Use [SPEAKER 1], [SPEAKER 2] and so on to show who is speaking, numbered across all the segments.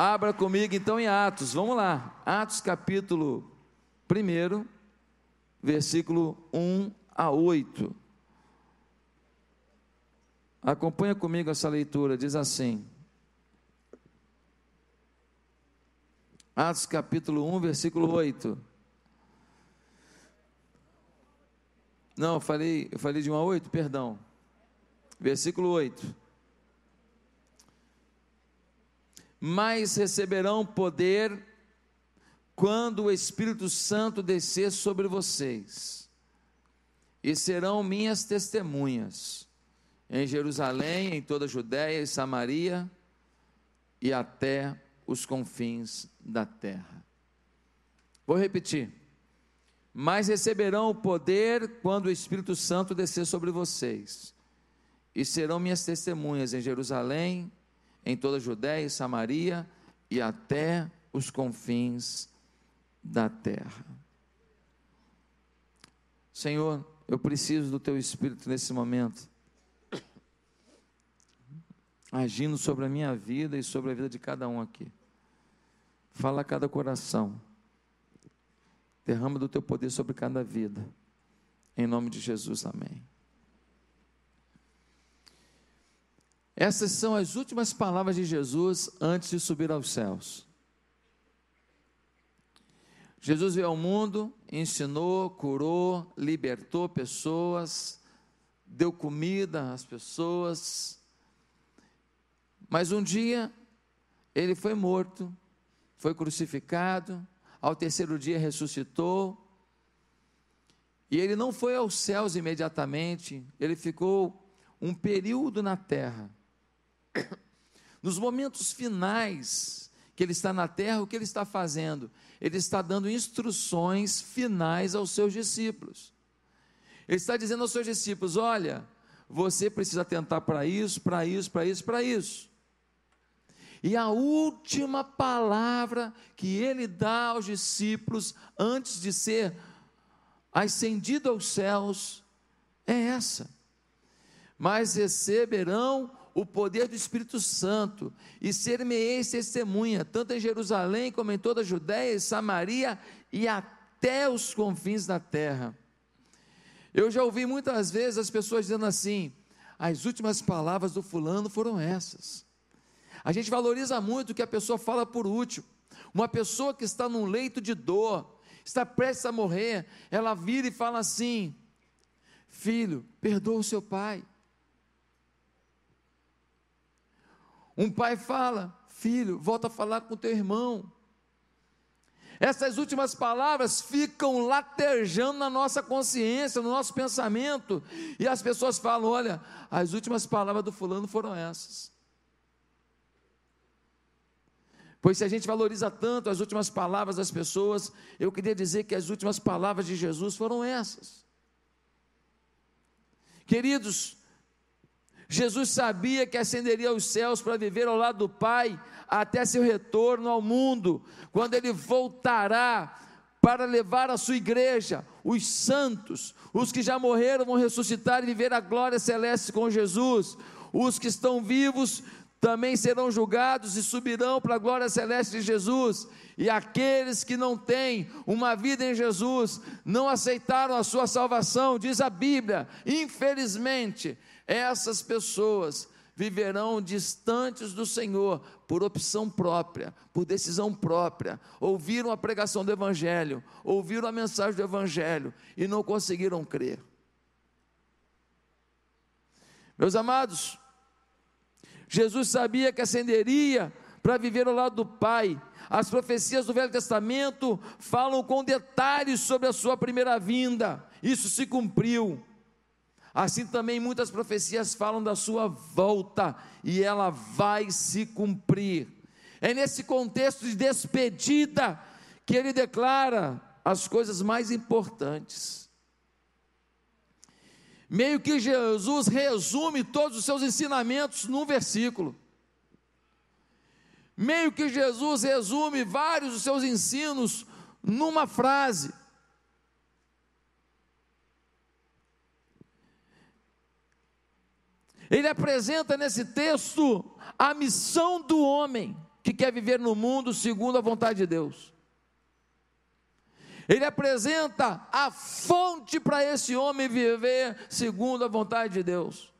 [SPEAKER 1] Abra comigo então em Atos, vamos lá. Atos capítulo 1, versículo 1 a 8. Acompanha comigo essa leitura, diz assim. Atos capítulo 1, versículo 8. Não, eu falei, eu falei de 1 a 8, perdão. Versículo 8. Mas receberão poder quando o Espírito Santo descer sobre vocês, e serão minhas testemunhas em Jerusalém, em toda a Judéia e Samaria e até os confins da terra. Vou repetir. Mas receberão o poder quando o Espírito Santo descer sobre vocês, e serão minhas testemunhas em Jerusalém, em toda a Judéia e Samaria e até os confins da terra. Senhor, eu preciso do teu espírito nesse momento, agindo sobre a minha vida e sobre a vida de cada um aqui. Fala a cada coração. Derrama do teu poder sobre cada vida. Em nome de Jesus, amém. Essas são as últimas palavras de Jesus antes de subir aos céus. Jesus veio ao mundo, ensinou, curou, libertou pessoas, deu comida às pessoas. Mas um dia ele foi morto, foi crucificado, ao terceiro dia ressuscitou. E ele não foi aos céus imediatamente, ele ficou um período na terra. Nos momentos finais que ele está na terra, o que ele está fazendo? Ele está dando instruções finais aos seus discípulos. Ele está dizendo aos seus discípulos: olha, você precisa atentar para isso, para isso, para isso, para isso. E a última palavra que ele dá aos discípulos antes de ser ascendido aos céus é essa: Mas receberão o poder do Espírito Santo e ser-me-eis testemunha, tanto em Jerusalém como em toda a Judéia e Samaria e até os confins da terra. Eu já ouvi muitas vezes as pessoas dizendo assim: as últimas palavras do fulano foram essas. A gente valoriza muito o que a pessoa fala por último. Uma pessoa que está num leito de dor, está prestes a morrer, ela vira e fala assim: Filho, perdoa o seu pai. Um pai fala: Filho, volta a falar com teu irmão. Essas últimas palavras ficam latejando na nossa consciência, no nosso pensamento, e as pessoas falam: olha, as últimas palavras do fulano foram essas. Pois se a gente valoriza tanto as últimas palavras das pessoas, eu queria dizer que as últimas palavras de Jesus foram essas. Queridos, Jesus sabia que ascenderia aos céus para viver ao lado do Pai até seu retorno ao mundo, quando ele voltará para levar a sua igreja, os santos, os que já morreram vão ressuscitar e viver a glória celeste com Jesus, os que estão vivos também serão julgados e subirão para a glória celeste de Jesus. E aqueles que não têm uma vida em Jesus, não aceitaram a sua salvação, diz a Bíblia, infelizmente, essas pessoas viverão distantes do Senhor por opção própria, por decisão própria. Ouviram a pregação do Evangelho, ouviram a mensagem do Evangelho e não conseguiram crer. Meus amados, Jesus sabia que ascenderia para viver ao lado do Pai. As profecias do Velho Testamento falam com detalhes sobre a sua primeira vinda. Isso se cumpriu. Assim também muitas profecias falam da sua volta e ela vai se cumprir. É nesse contexto de despedida que ele declara as coisas mais importantes. Meio que Jesus resume todos os seus ensinamentos num versículo. Meio que Jesus resume vários dos seus ensinos numa frase. Ele apresenta nesse texto a missão do homem que quer viver no mundo segundo a vontade de Deus. Ele apresenta a fonte para esse homem viver segundo a vontade de Deus.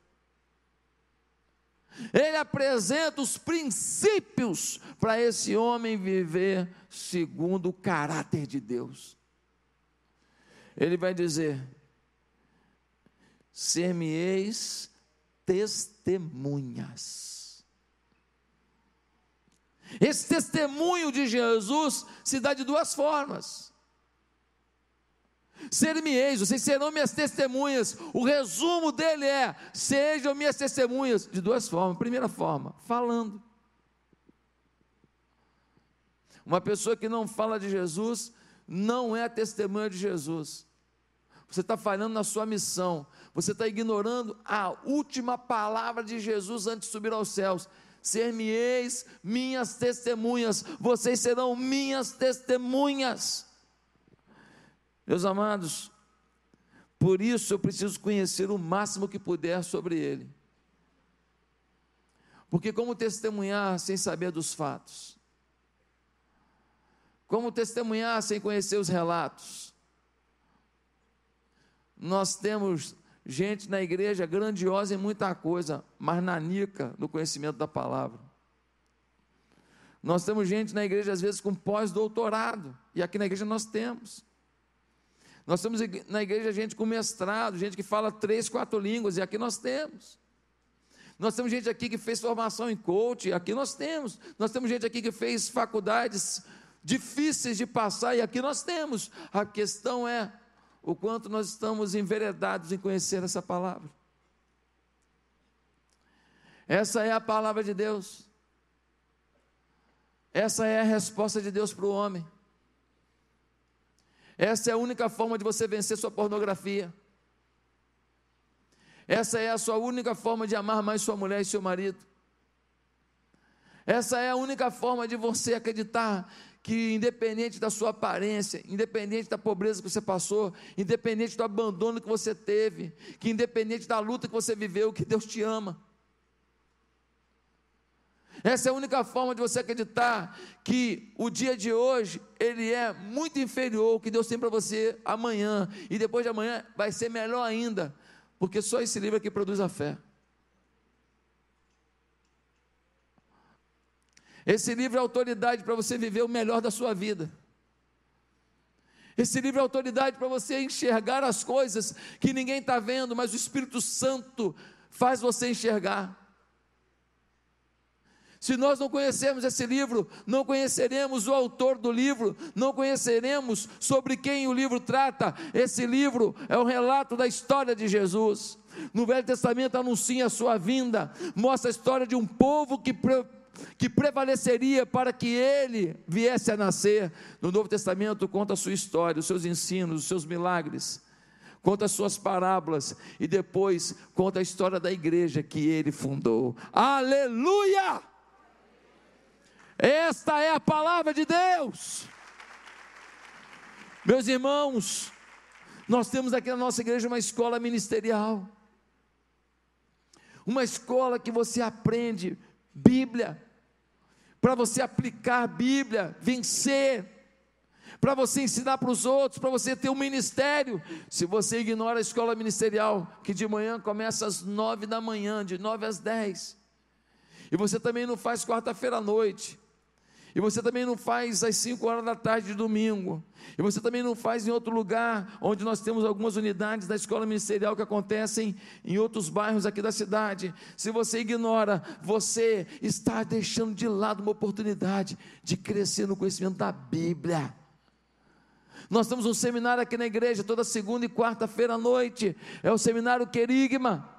[SPEAKER 1] Ele apresenta os princípios para esse homem viver segundo o caráter de Deus. Ele vai dizer: ser-me-eis testemunhas. Esse testemunho de Jesus se dá de duas formas. Ser-me-eis, vocês serão minhas testemunhas. O resumo dele é: sejam minhas testemunhas. De duas formas. Primeira forma, falando. Uma pessoa que não fala de Jesus não é testemunha de Jesus. Você está falhando na sua missão. Você está ignorando a última palavra de Jesus antes de subir aos céus. Ser-me-eis minhas testemunhas. Vocês serão minhas testemunhas. Meus amados, por isso eu preciso conhecer o máximo que puder sobre ele. Porque como testemunhar sem saber dos fatos? Como testemunhar sem conhecer os relatos? Nós temos gente na igreja grandiosa em muita coisa, mas nanica no conhecimento da palavra. Nós temos gente na igreja, às vezes, com pós-doutorado, e aqui na igreja nós temos. Nós temos na igreja gente com mestrado, gente que fala três, quatro línguas, e aqui nós temos. Nós temos gente aqui que fez formação em coach, e aqui nós temos. Nós temos gente aqui que fez faculdades difíceis de passar, e aqui nós temos. A questão é o quanto nós estamos enveredados em conhecer essa palavra. Essa é a palavra de Deus. Essa é a resposta de Deus para o homem. Essa é a única forma de você vencer sua pornografia. Essa é a sua única forma de amar mais sua mulher e seu marido. Essa é a única forma de você acreditar que, independente da sua aparência, independente da pobreza que você passou, independente do abandono que você teve, que independente da luta que você viveu, que Deus te ama. Essa é a única forma de você acreditar que o dia de hoje ele é muito inferior ao que Deus tem para você amanhã e depois de amanhã vai ser melhor ainda, porque só esse livro aqui produz a fé. Esse livro é autoridade para você viver o melhor da sua vida. Esse livro é autoridade para você enxergar as coisas que ninguém está vendo, mas o Espírito Santo faz você enxergar. Se nós não conhecermos esse livro, não conheceremos o autor do livro, não conheceremos sobre quem o livro trata. Esse livro é um relato da história de Jesus. No Velho Testamento anuncia a sua vinda, mostra a história de um povo que que prevaleceria para que ele viesse a nascer. No Novo Testamento conta a sua história, os seus ensinos, os seus milagres, conta as suas parábolas e depois conta a história da igreja que ele fundou. Aleluia! Esta é a palavra de Deus. Meus irmãos, nós temos aqui na nossa igreja uma escola ministerial. Uma escola que você aprende Bíblia, para você aplicar a Bíblia, vencer, para você ensinar para os outros, para você ter um ministério. Se você ignora a escola ministerial, que de manhã começa às nove da manhã, de nove às dez, e você também não faz quarta-feira à noite, e você também não faz às 5 horas da tarde de domingo. E você também não faz em outro lugar, onde nós temos algumas unidades da escola ministerial que acontecem em outros bairros aqui da cidade. Se você ignora, você está deixando de lado uma oportunidade de crescer no conhecimento da Bíblia. Nós temos um seminário aqui na igreja toda segunda e quarta-feira à noite. É o seminário Querigma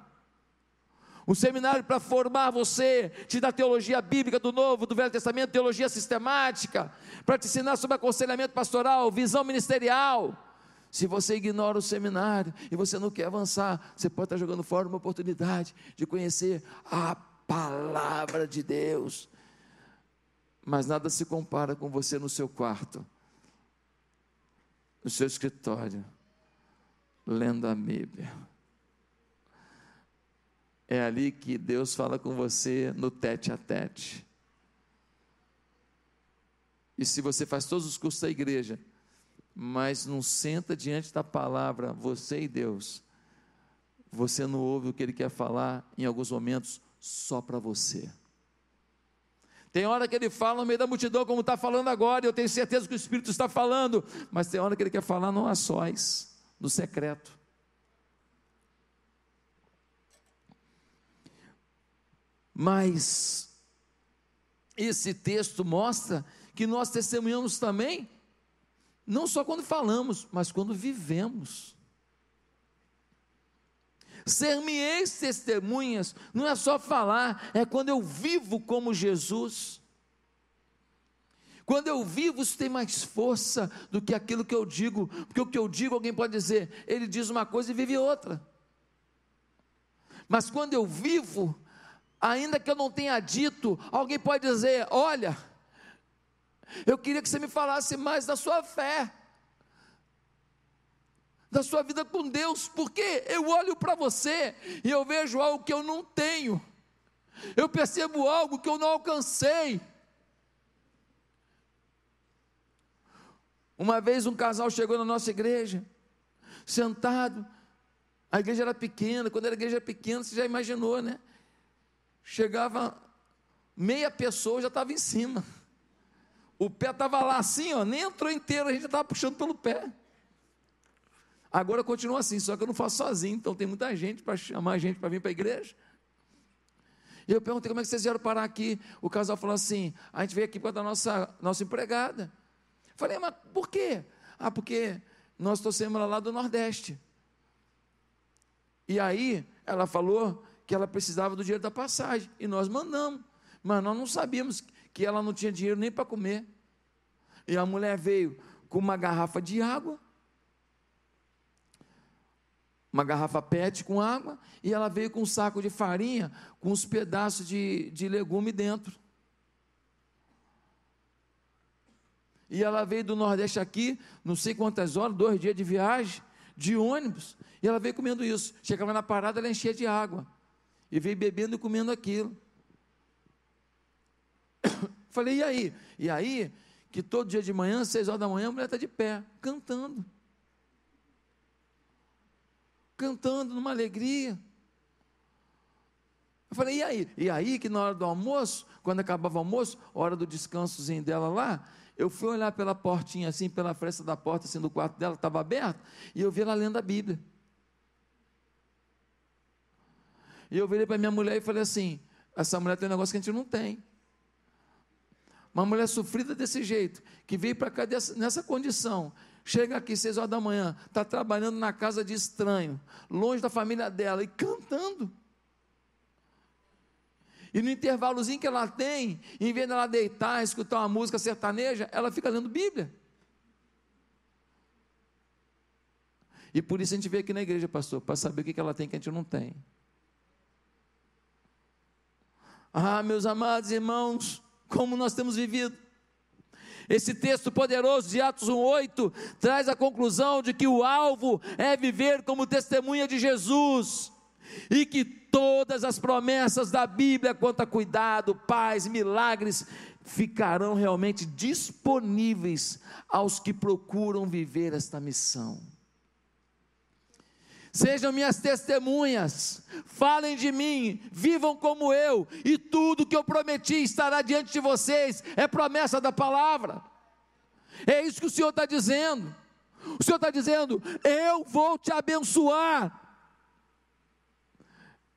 [SPEAKER 1] um seminário para formar você, te dar teologia bíblica do Novo, do Velho Testamento, teologia sistemática, para te ensinar sobre aconselhamento pastoral, visão ministerial. Se você ignora o seminário e você não quer avançar, você pode estar jogando fora uma oportunidade de conhecer a palavra de Deus. Mas nada se compara com você no seu quarto, no seu escritório, lendo a Bíblia. É ali que Deus fala com você no tete a tete. E se você faz todos os cursos da igreja, mas não senta diante da palavra, você e Deus, você não ouve o que ele quer falar em alguns momentos só para você. Tem hora que ele fala no meio da multidão, como está falando agora, eu tenho certeza que o Espírito está falando, mas tem hora que ele quer falar não a sós, no secreto. Mas esse texto mostra que nós testemunhamos também, não só quando falamos, mas quando vivemos. Ser-me ex-testemunhas não é só falar, é quando eu vivo como Jesus. Quando eu vivo, isso tem mais força do que aquilo que eu digo, porque o que eu digo, alguém pode dizer, ele diz uma coisa e vive outra. Mas quando eu vivo, ainda que eu não tenha dito, alguém pode dizer: Olha, eu queria que você me falasse mais da sua fé da sua vida com Deus, porque eu olho para você e eu vejo algo que eu não tenho, eu percebo algo que eu não alcancei. Uma vez um casal chegou na nossa igreja, sentado, a igreja era pequena, quando era igreja pequena, você já imaginou, né? Chegava meia pessoa, já estava em cima. O pé estava lá assim, ó, nem entrou inteiro, a gente já estava puxando pelo pé. Agora continua assim, só que eu não faço sozinho, então tem muita gente para chamar gente para vir para a igreja. E eu perguntei como é que vocês vieram parar aqui. O casal falou assim: a gente veio aqui por causa da nossa, nossa empregada. Falei, mas por quê? Ah, porque nós trouxemos ela lá do Nordeste. E aí ela falou que ela precisava do dinheiro da passagem. E nós mandamos. Mas nós não sabíamos que ela não tinha dinheiro nem para comer. E a mulher veio com uma garrafa de água uma garrafa PET com água, e ela veio com um saco de farinha com uns pedaços de, de legume dentro. E ela veio do Nordeste aqui, não sei quantas horas, dois dias de viagem, de ônibus, e ela veio comendo isso. Chegava na parada, ela enchia de água, e veio bebendo e comendo aquilo. Falei, e aí? E aí, que todo dia de manhã, seis horas da manhã, a mulher está de pé, cantando cantando numa alegria. Eu falei, e aí? E aí que na hora do almoço, quando acabava o almoço, hora do descansozinho dela lá, eu fui olhar pela portinha assim, pela fresta da porta assim do quarto dela, estava aberto, e eu vi ela lendo a Bíblia. E eu virei para minha mulher e falei assim: essa mulher tem um negócio que a gente não tem. Uma mulher sofrida desse jeito, que veio para cá dessa, nessa condição, chega aqui seis horas da manhã, está trabalhando na casa de estranho, longe da família dela e cantando. E no intervalozinho que ela tem, em vez dela deitar, escutar uma música sertaneja, ela fica lendo Bíblia. E por isso a gente veio aqui na igreja, pastor, para saber o que ela tem que a gente não tem. Ah, meus amados irmãos, como nós temos vivido. Esse texto poderoso de Atos 1:8 traz a conclusão de que o alvo é viver como testemunha de Jesus e que todas as promessas da Bíblia quanto a cuidado, paz, milagres ficarão realmente disponíveis aos que procuram viver esta missão. Sejam minhas testemunhas, falem de mim, vivam como eu, e tudo que eu prometi estará diante de vocês, é promessa da palavra. É isso que o Senhor está dizendo. O Senhor está dizendo: Eu vou te abençoar.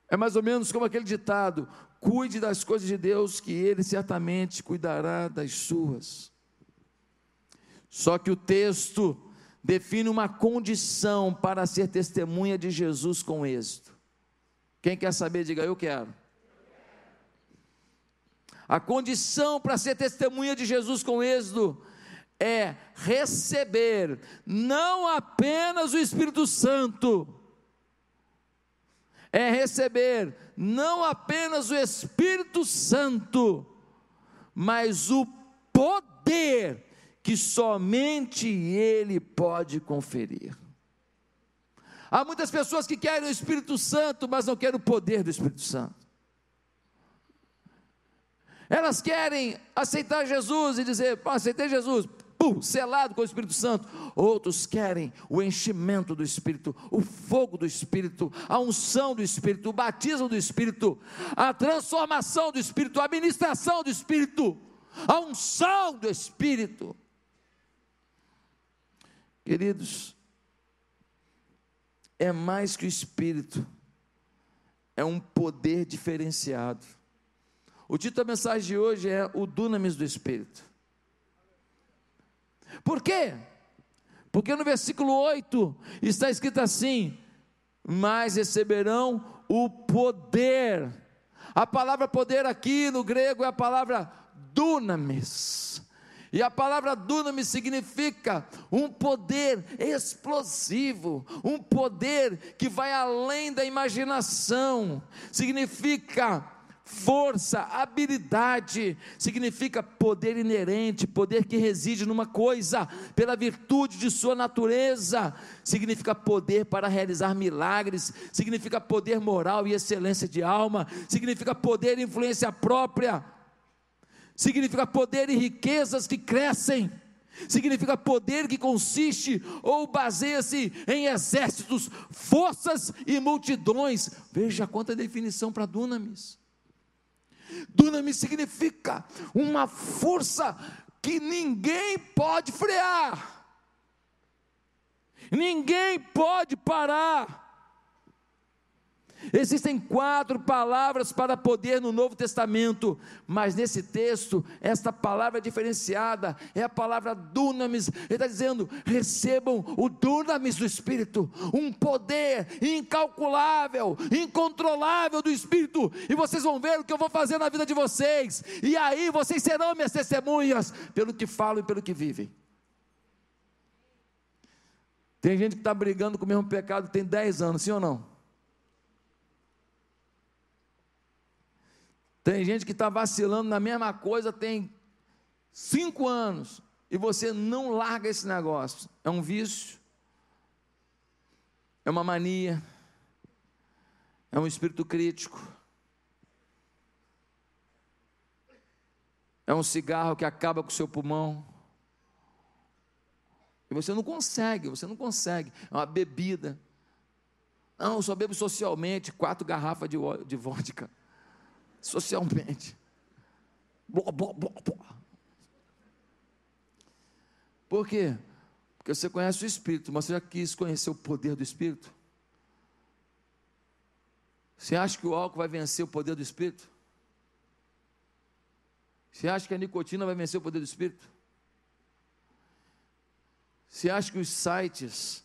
[SPEAKER 1] É mais ou menos como aquele ditado: Cuide das coisas de Deus, que Ele certamente cuidará das suas. Só que o texto define uma condição para ser testemunha de Jesus com êxito. Quem quer saber, diga eu quero. A condição para ser testemunha de Jesus com êxito é receber não apenas o Espírito Santo, é receber não apenas o Espírito Santo, mas o poder que somente Ele pode conferir. Há muitas pessoas que querem o Espírito Santo, mas não querem o poder do Espírito Santo. Elas querem aceitar Jesus e dizer: aceitei Jesus, pum, selado com o Espírito Santo. Outros querem o enchimento do Espírito, o fogo do Espírito, a unção do Espírito, o batismo do Espírito, a transformação do Espírito, a administração do Espírito, a unção do Espírito. Queridos, é mais que o Espírito, é um poder diferenciado. O título da mensagem de hoje é o dunamis do Espírito. Por quê? Porque no versículo 8 está escrito assim: Mas receberão o poder. A palavra poder aqui no grego é a palavra dunamis. E a palavra dunamis significa um poder explosivo, um poder que vai além da imaginação, significa força, habilidade, significa poder inerente, poder que reside numa coisa, pela virtude de sua natureza, significa poder para realizar milagres, significa poder moral e excelência de alma, significa poder e influência própria, significa poder e riquezas que crescem. Significa poder que consiste ou baseia-se em exércitos, forças e multidões. Veja quanta definição para Dunamis. Dunamis significa uma força que ninguém pode frear, ninguém pode parar. Existem quatro palavras para poder no Novo Testamento, mas nesse texto, esta palavra é diferenciada, é a palavra dunamis. Ele está dizendo: recebam o dunamis do Espírito, um poder incalculável, incontrolável do Espírito, e vocês vão ver o que eu vou fazer na vida de vocês, e aí vocês serão minhas testemunhas, pelo que falam e pelo que vivem. Tem gente que está brigando com o mesmo pecado tem 10 anos, sim ou não? Tem gente que está vacilando na mesma coisa tem cinco anos e você não larga esse negócio. É um vício, é uma mania, é um espírito crítico, é um cigarro que acaba com o seu pulmão. E você não consegue, você não consegue. É uma bebida. Não, eu só bebo socialmente quatro garrafas de, de vodka socialmente. Boa, boa, boa, boa. Por quê? Porque você conhece o Espírito, mas você já quis conhecer o poder do Espírito? Você acha que o álcool vai vencer o poder do Espírito? Você acha que a nicotina vai vencer o poder do Espírito? Você acha que os sites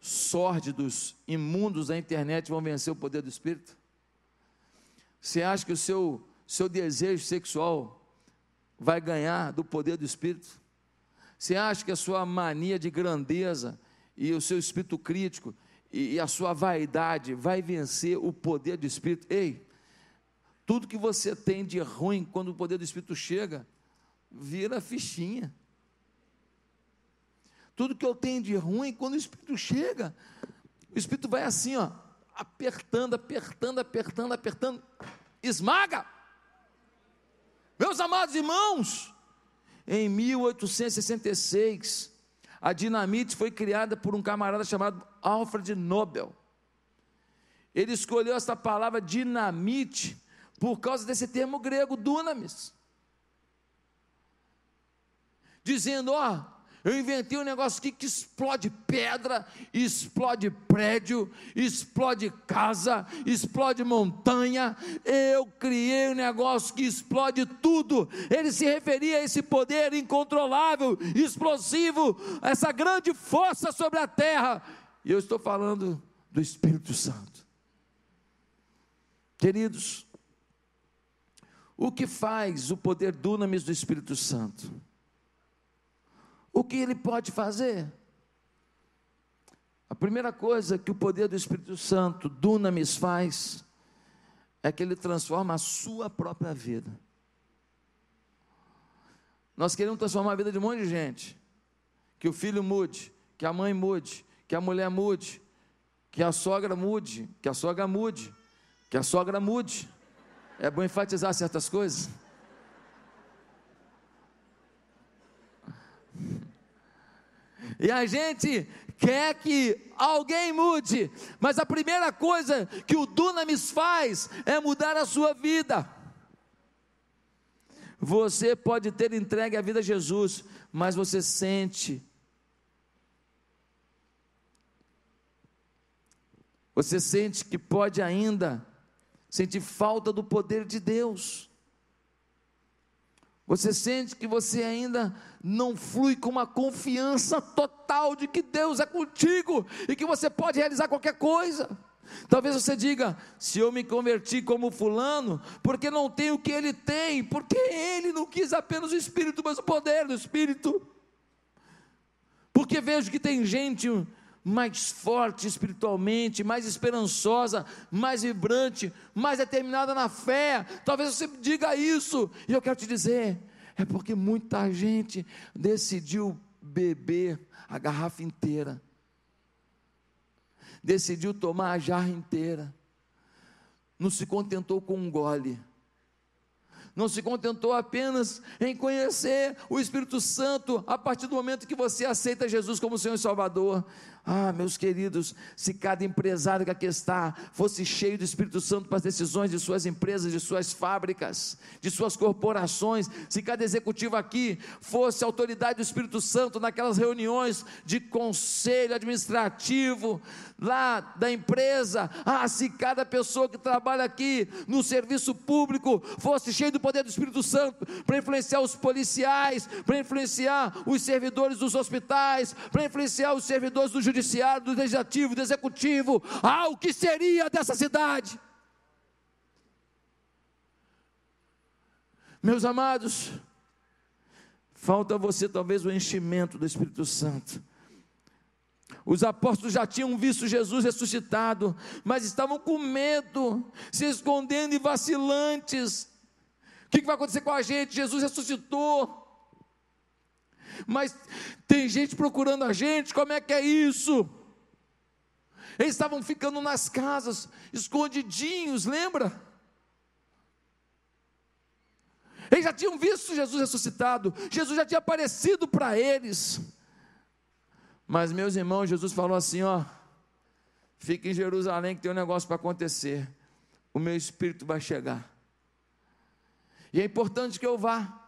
[SPEAKER 1] sórdidos, imundos da internet vão vencer o poder do Espírito? Você acha que o seu, seu desejo sexual vai ganhar do poder do Espírito? Você acha que a sua mania de grandeza e o seu espírito crítico e, e a sua vaidade vai vencer o poder do Espírito? Ei, tudo que você tem de ruim quando o poder do Espírito chega, vira fichinha. Tudo que eu tenho de ruim, quando o Espírito chega, o Espírito vai assim, ó, apertando, apertando, apertando, apertando, esmaga. Meus amados irmãos, em 1866, a dinamite foi criada por um camarada chamado Alfred Nobel. Ele escolheu essa palavra dinamite por causa desse termo grego, dunamis. Dizendo, ó, eu inventei um negócio aqui que explode pedra, explode prédio, explode casa, explode montanha. Eu criei um negócio que explode tudo. Ele se referia a esse poder incontrolável, explosivo, essa grande força sobre a terra. E eu estou falando do Espírito Santo. Queridos, o que faz o poder dunamis do Espírito Santo? O que ele pode fazer? A primeira coisa que o poder do Espírito Santo, Dunamis, faz, é que ele transforma a sua própria vida. Nós queremos transformar a vida de um monte de gente. Que o filho mude, que a mãe mude, que a mulher mude, que a sogra mude, que a sogra mude, que a sogra mude. É bom enfatizar certas coisas. E a gente quer que alguém mude, mas a primeira coisa que o Dunamis faz é mudar a sua vida. Você pode ter entregue a vida a Jesus, mas você sente, você sente que pode ainda sentir falta do poder de Deus. Você sente que você ainda não flui com uma confiança total de que Deus é contigo e que você pode realizar qualquer coisa. Talvez você diga: se eu me converti como Fulano, porque não tenho o que ele tem, porque ele não quis apenas o Espírito, mas o poder do Espírito. Porque vejo que tem gente mais forte espiritualmente, mais esperançosa, mais vibrante, mais determinada na fé. Talvez você diga isso, e eu quero te dizer: é porque muita gente decidiu beber a garrafa inteira, decidiu tomar a jarra inteira, não se contentou com um gole não se contentou apenas em conhecer o Espírito Santo a partir do momento que você aceita Jesus como Senhor e Salvador, ah, meus queridos, se cada empresário que aqui está fosse cheio do Espírito Santo para as decisões de suas empresas, de suas fábricas, de suas corporações, se cada executivo aqui fosse autoridade do Espírito Santo naquelas reuniões de conselho administrativo lá da empresa, ah, se cada pessoa que trabalha aqui no serviço público fosse cheio do poder do Espírito Santo para influenciar os policiais, para influenciar os servidores dos hospitais, para influenciar os servidores do do legislativo, do executivo. Ah, o que seria dessa cidade? Meus amados, falta você talvez o enchimento do Espírito Santo. Os apóstolos já tinham visto Jesus ressuscitado, mas estavam com medo, se escondendo e vacilantes. O que vai acontecer com a gente? Jesus ressuscitou mas tem gente procurando a gente, como é que é isso? Eles estavam ficando nas casas, escondidinhos, lembra? Eles já tinham visto Jesus ressuscitado, Jesus já tinha aparecido para eles. Mas, meus irmãos, Jesus falou assim: ó, fique em Jerusalém que tem um negócio para acontecer. O meu espírito vai chegar. E é importante que eu vá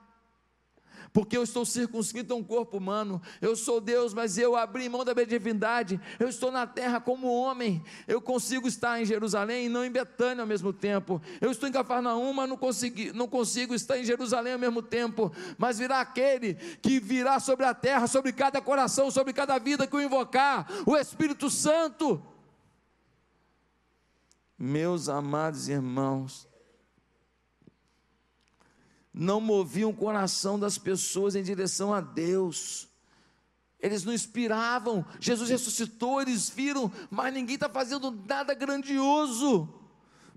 [SPEAKER 1] porque eu estou circunscrito a um corpo humano. Eu sou Deus, mas eu abri mão da minha divindade. Eu estou na terra como homem. Eu consigo estar em Jerusalém e não em Betânia ao mesmo tempo. Eu estou em Cafarnaum, mas não, consegui, não consigo estar em Jerusalém ao mesmo tempo. Mas virá aquele que virá sobre a terra, sobre cada coração, sobre cada vida que o invocar o Espírito Santo. Meus amados irmãos, não moviam o coração das pessoas em direção a Deus. Eles não inspiravam. Jesus ressuscitou, eles viram, mas ninguém está fazendo nada grandioso.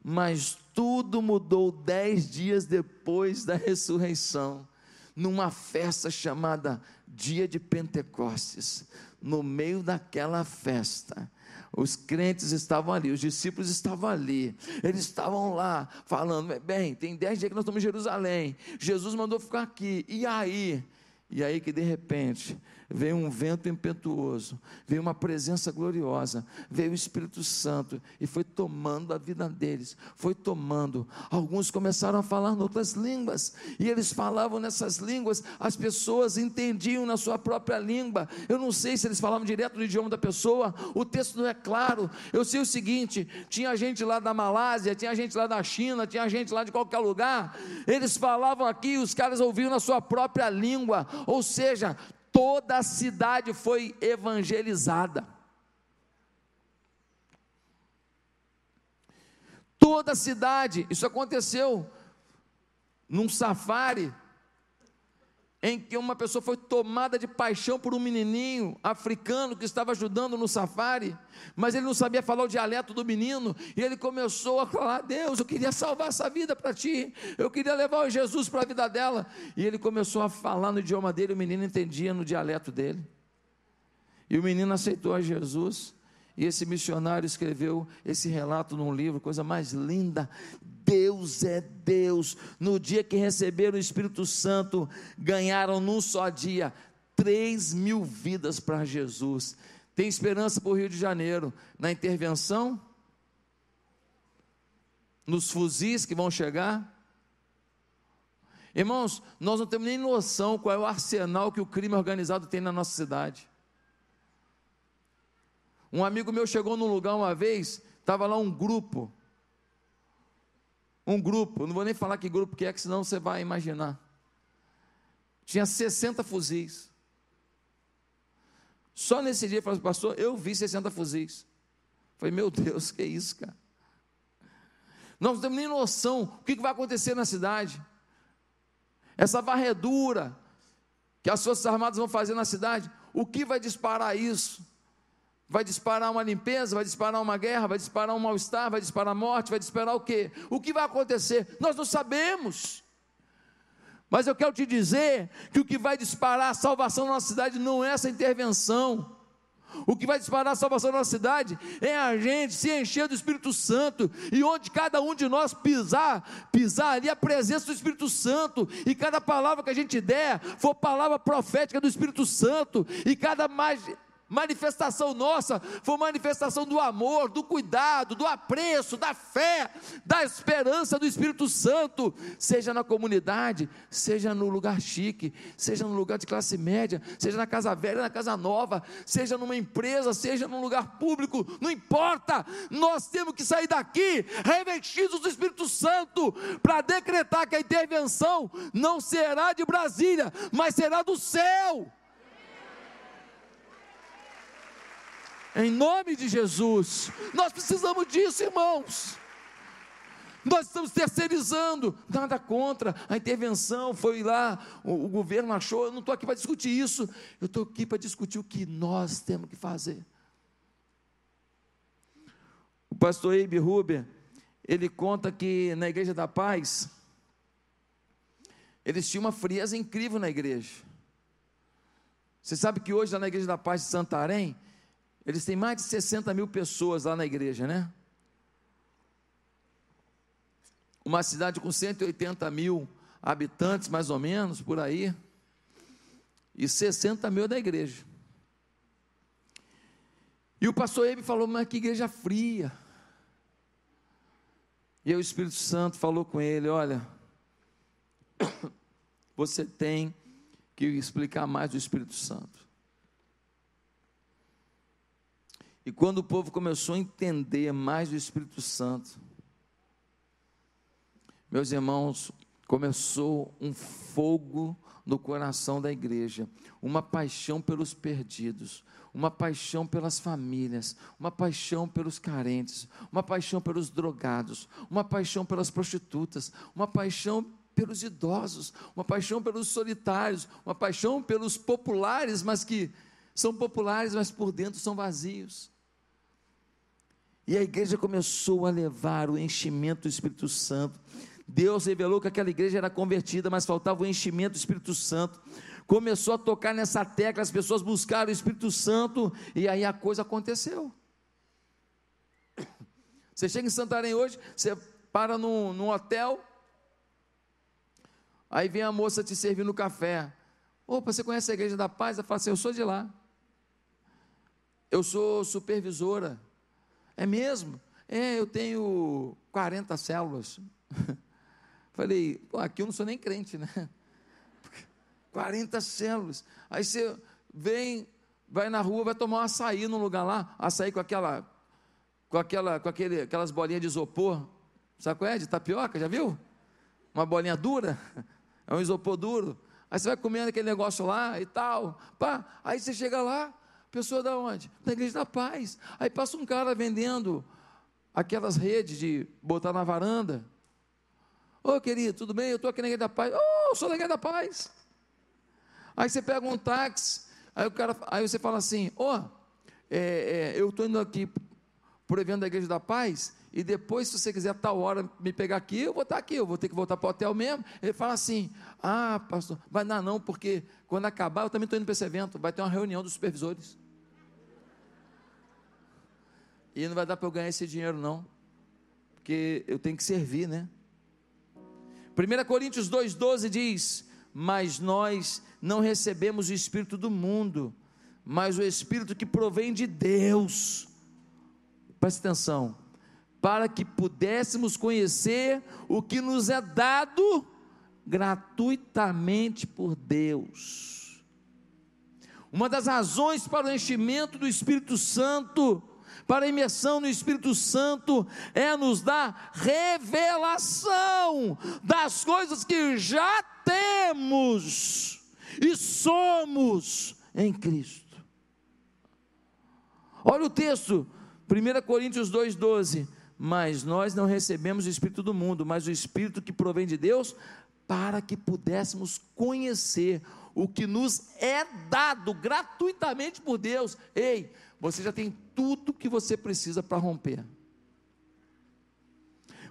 [SPEAKER 1] Mas tudo mudou dez dias depois da ressurreição, numa festa chamada Dia de Pentecostes. No meio daquela festa, os crentes estavam ali, os discípulos estavam ali, eles estavam lá falando: bem, tem dez dias que nós estamos em Jerusalém, Jesus mandou ficar aqui, e aí? E aí que de repente veio um vento impetuoso, veio uma presença gloriosa, veio o Espírito Santo e foi tomando a vida deles, foi tomando. Alguns começaram a falar em outras línguas, e eles falavam nessas línguas, as pessoas entendiam na sua própria língua. Eu não sei se eles falavam direto no idioma da pessoa, o texto não é claro. Eu sei o seguinte: tinha gente lá da Malásia, tinha gente lá da China, tinha gente lá de qualquer lugar, eles falavam aqui, os caras ouviam na sua própria língua, ou seja, toda a cidade foi evangelizada. Toda a cidade, isso aconteceu num safari em que uma pessoa foi tomada de paixão por um menininho africano que estava ajudando no safari, mas ele não sabia falar o dialeto do menino, e ele começou a falar: Deus, eu queria salvar essa vida para ti, eu queria levar o Jesus para a vida dela. E ele começou a falar no idioma dele, o menino entendia no dialeto dele. E o menino aceitou a Jesus, E esse missionário escreveu esse relato num livro, coisa mais linda. Deus é Deus. No dia que receberam o Espírito Santo, ganharam num só dia 3 mil vidas para Jesus. Tem esperança para o Rio de Janeiro na intervenção? Nos fuzis que vão chegar? Irmãos, nós não temos nem noção qual é o arsenal que o crime organizado tem na nossa cidade. Um amigo meu chegou num lugar uma vez, estava lá um grupo. Um grupo, não vou nem falar que grupo que é, que senão você vai imaginar. Tinha 60 fuzis. Só nesse dia, falei, pastor, eu vi 60 fuzis. Falei, meu Deus, que é isso, cara? Nós não temos nem noção o que vai acontecer na cidade essa varredura que as Forças Armadas vão fazer na cidade, o que vai disparar isso? Vai disparar uma limpeza, vai disparar uma guerra, vai disparar um mal-estar, vai disparar morte, vai disparar o quê? O que vai acontecer? Nós não sabemos. Mas eu quero te dizer que o que vai disparar a salvação na nossa cidade não é essa intervenção. O que vai disparar a salvação da nossa cidade é a gente se encher do Espírito Santo, e onde cada um de nós pisar, pisar ali a presença do Espírito Santo, e cada palavra que a gente der for palavra profética do Espírito Santo, e cada mais manifestação nossa foi manifestação do amor, do cuidado, do apreço, da fé, da esperança do Espírito Santo, seja na comunidade, seja no lugar chique, seja no lugar de classe média, seja na casa velha, na casa nova, seja numa empresa, seja num lugar público, não importa, nós temos que sair daqui revestidos do Espírito Santo para decretar que a intervenção não será de Brasília, mas será do céu. Em nome de Jesus. Nós precisamos disso, irmãos. Nós estamos terceirizando, nada contra a intervenção. Foi lá, o, o governo achou. Eu não estou aqui para discutir isso, eu estou aqui para discutir o que nós temos que fazer. O pastor Eibe Ruber, ele conta que na Igreja da Paz, eles tinham uma frieza incrível na igreja. Você sabe que hoje, lá na Igreja da Paz de Santarém, eles têm mais de 60 mil pessoas lá na igreja, né? Uma cidade com 180 mil habitantes, mais ou menos, por aí. E 60 mil da igreja. E o pastor Ebe falou, mas que igreja fria. E aí o Espírito Santo falou com ele: olha, você tem que explicar mais do Espírito Santo. E quando o povo começou a entender mais do Espírito Santo, meus irmãos, começou um fogo no coração da igreja, uma paixão pelos perdidos, uma paixão pelas famílias, uma paixão pelos carentes, uma paixão pelos drogados, uma paixão pelas prostitutas, uma paixão pelos idosos, uma paixão pelos solitários, uma paixão pelos populares, mas que são populares, mas por dentro são vazios. E a igreja começou a levar o enchimento do Espírito Santo. Deus revelou que aquela igreja era convertida, mas faltava o enchimento do Espírito Santo. Começou a tocar nessa tecla, as pessoas buscaram o Espírito Santo, e aí a coisa aconteceu. Você chega em Santarém hoje, você para num, num hotel, aí vem a moça te servindo café. Opa, você conhece a igreja da paz? Ela fala assim: Eu sou de lá. Eu sou supervisora. É mesmo? É, eu tenho 40 células. Falei, pô, aqui eu não sou nem crente, né? 40 células. Aí você vem, vai na rua, vai tomar um açaí num lugar lá, açaí com aquela, com aquela, com aquele, aquelas bolinhas de isopor, sabe qual é? De tapioca, já viu? Uma bolinha dura, é um isopor duro. Aí você vai comendo aquele negócio lá e tal, pá. Aí você chega lá, Pessoa da onde? Da igreja da paz. Aí passa um cara vendendo aquelas redes de botar na varanda. Ô oh, querido, tudo bem? Eu estou aqui na igreja da paz. Oh, eu sou da igreja da paz. Aí você pega um táxi, aí, o cara, aí você fala assim: Ó, oh, é, é, eu estou indo aqui por evento da igreja da paz, e depois, se você quiser tal hora me pegar aqui, eu vou estar aqui, eu vou ter que voltar para o hotel mesmo. Ele fala assim: Ah, pastor, vai dar não, porque quando acabar, eu também estou indo para esse evento, vai ter uma reunião dos supervisores. E não vai dar para eu ganhar esse dinheiro, não. Porque eu tenho que servir, né? 1 Coríntios 2,12 diz: Mas nós não recebemos o Espírito do mundo, mas o Espírito que provém de Deus. Preste atenção, para que pudéssemos conhecer o que nos é dado gratuitamente por Deus. Uma das razões para o enchimento do Espírito Santo, para a imersão no Espírito Santo, é nos dar revelação das coisas que já temos e somos em Cristo. Olha o texto, 1 Coríntios 2,12. Mas nós não recebemos o Espírito do mundo, mas o Espírito que provém de Deus, para que pudéssemos conhecer o que nos é dado gratuitamente por Deus. Ei, você já tem tudo que você precisa para romper.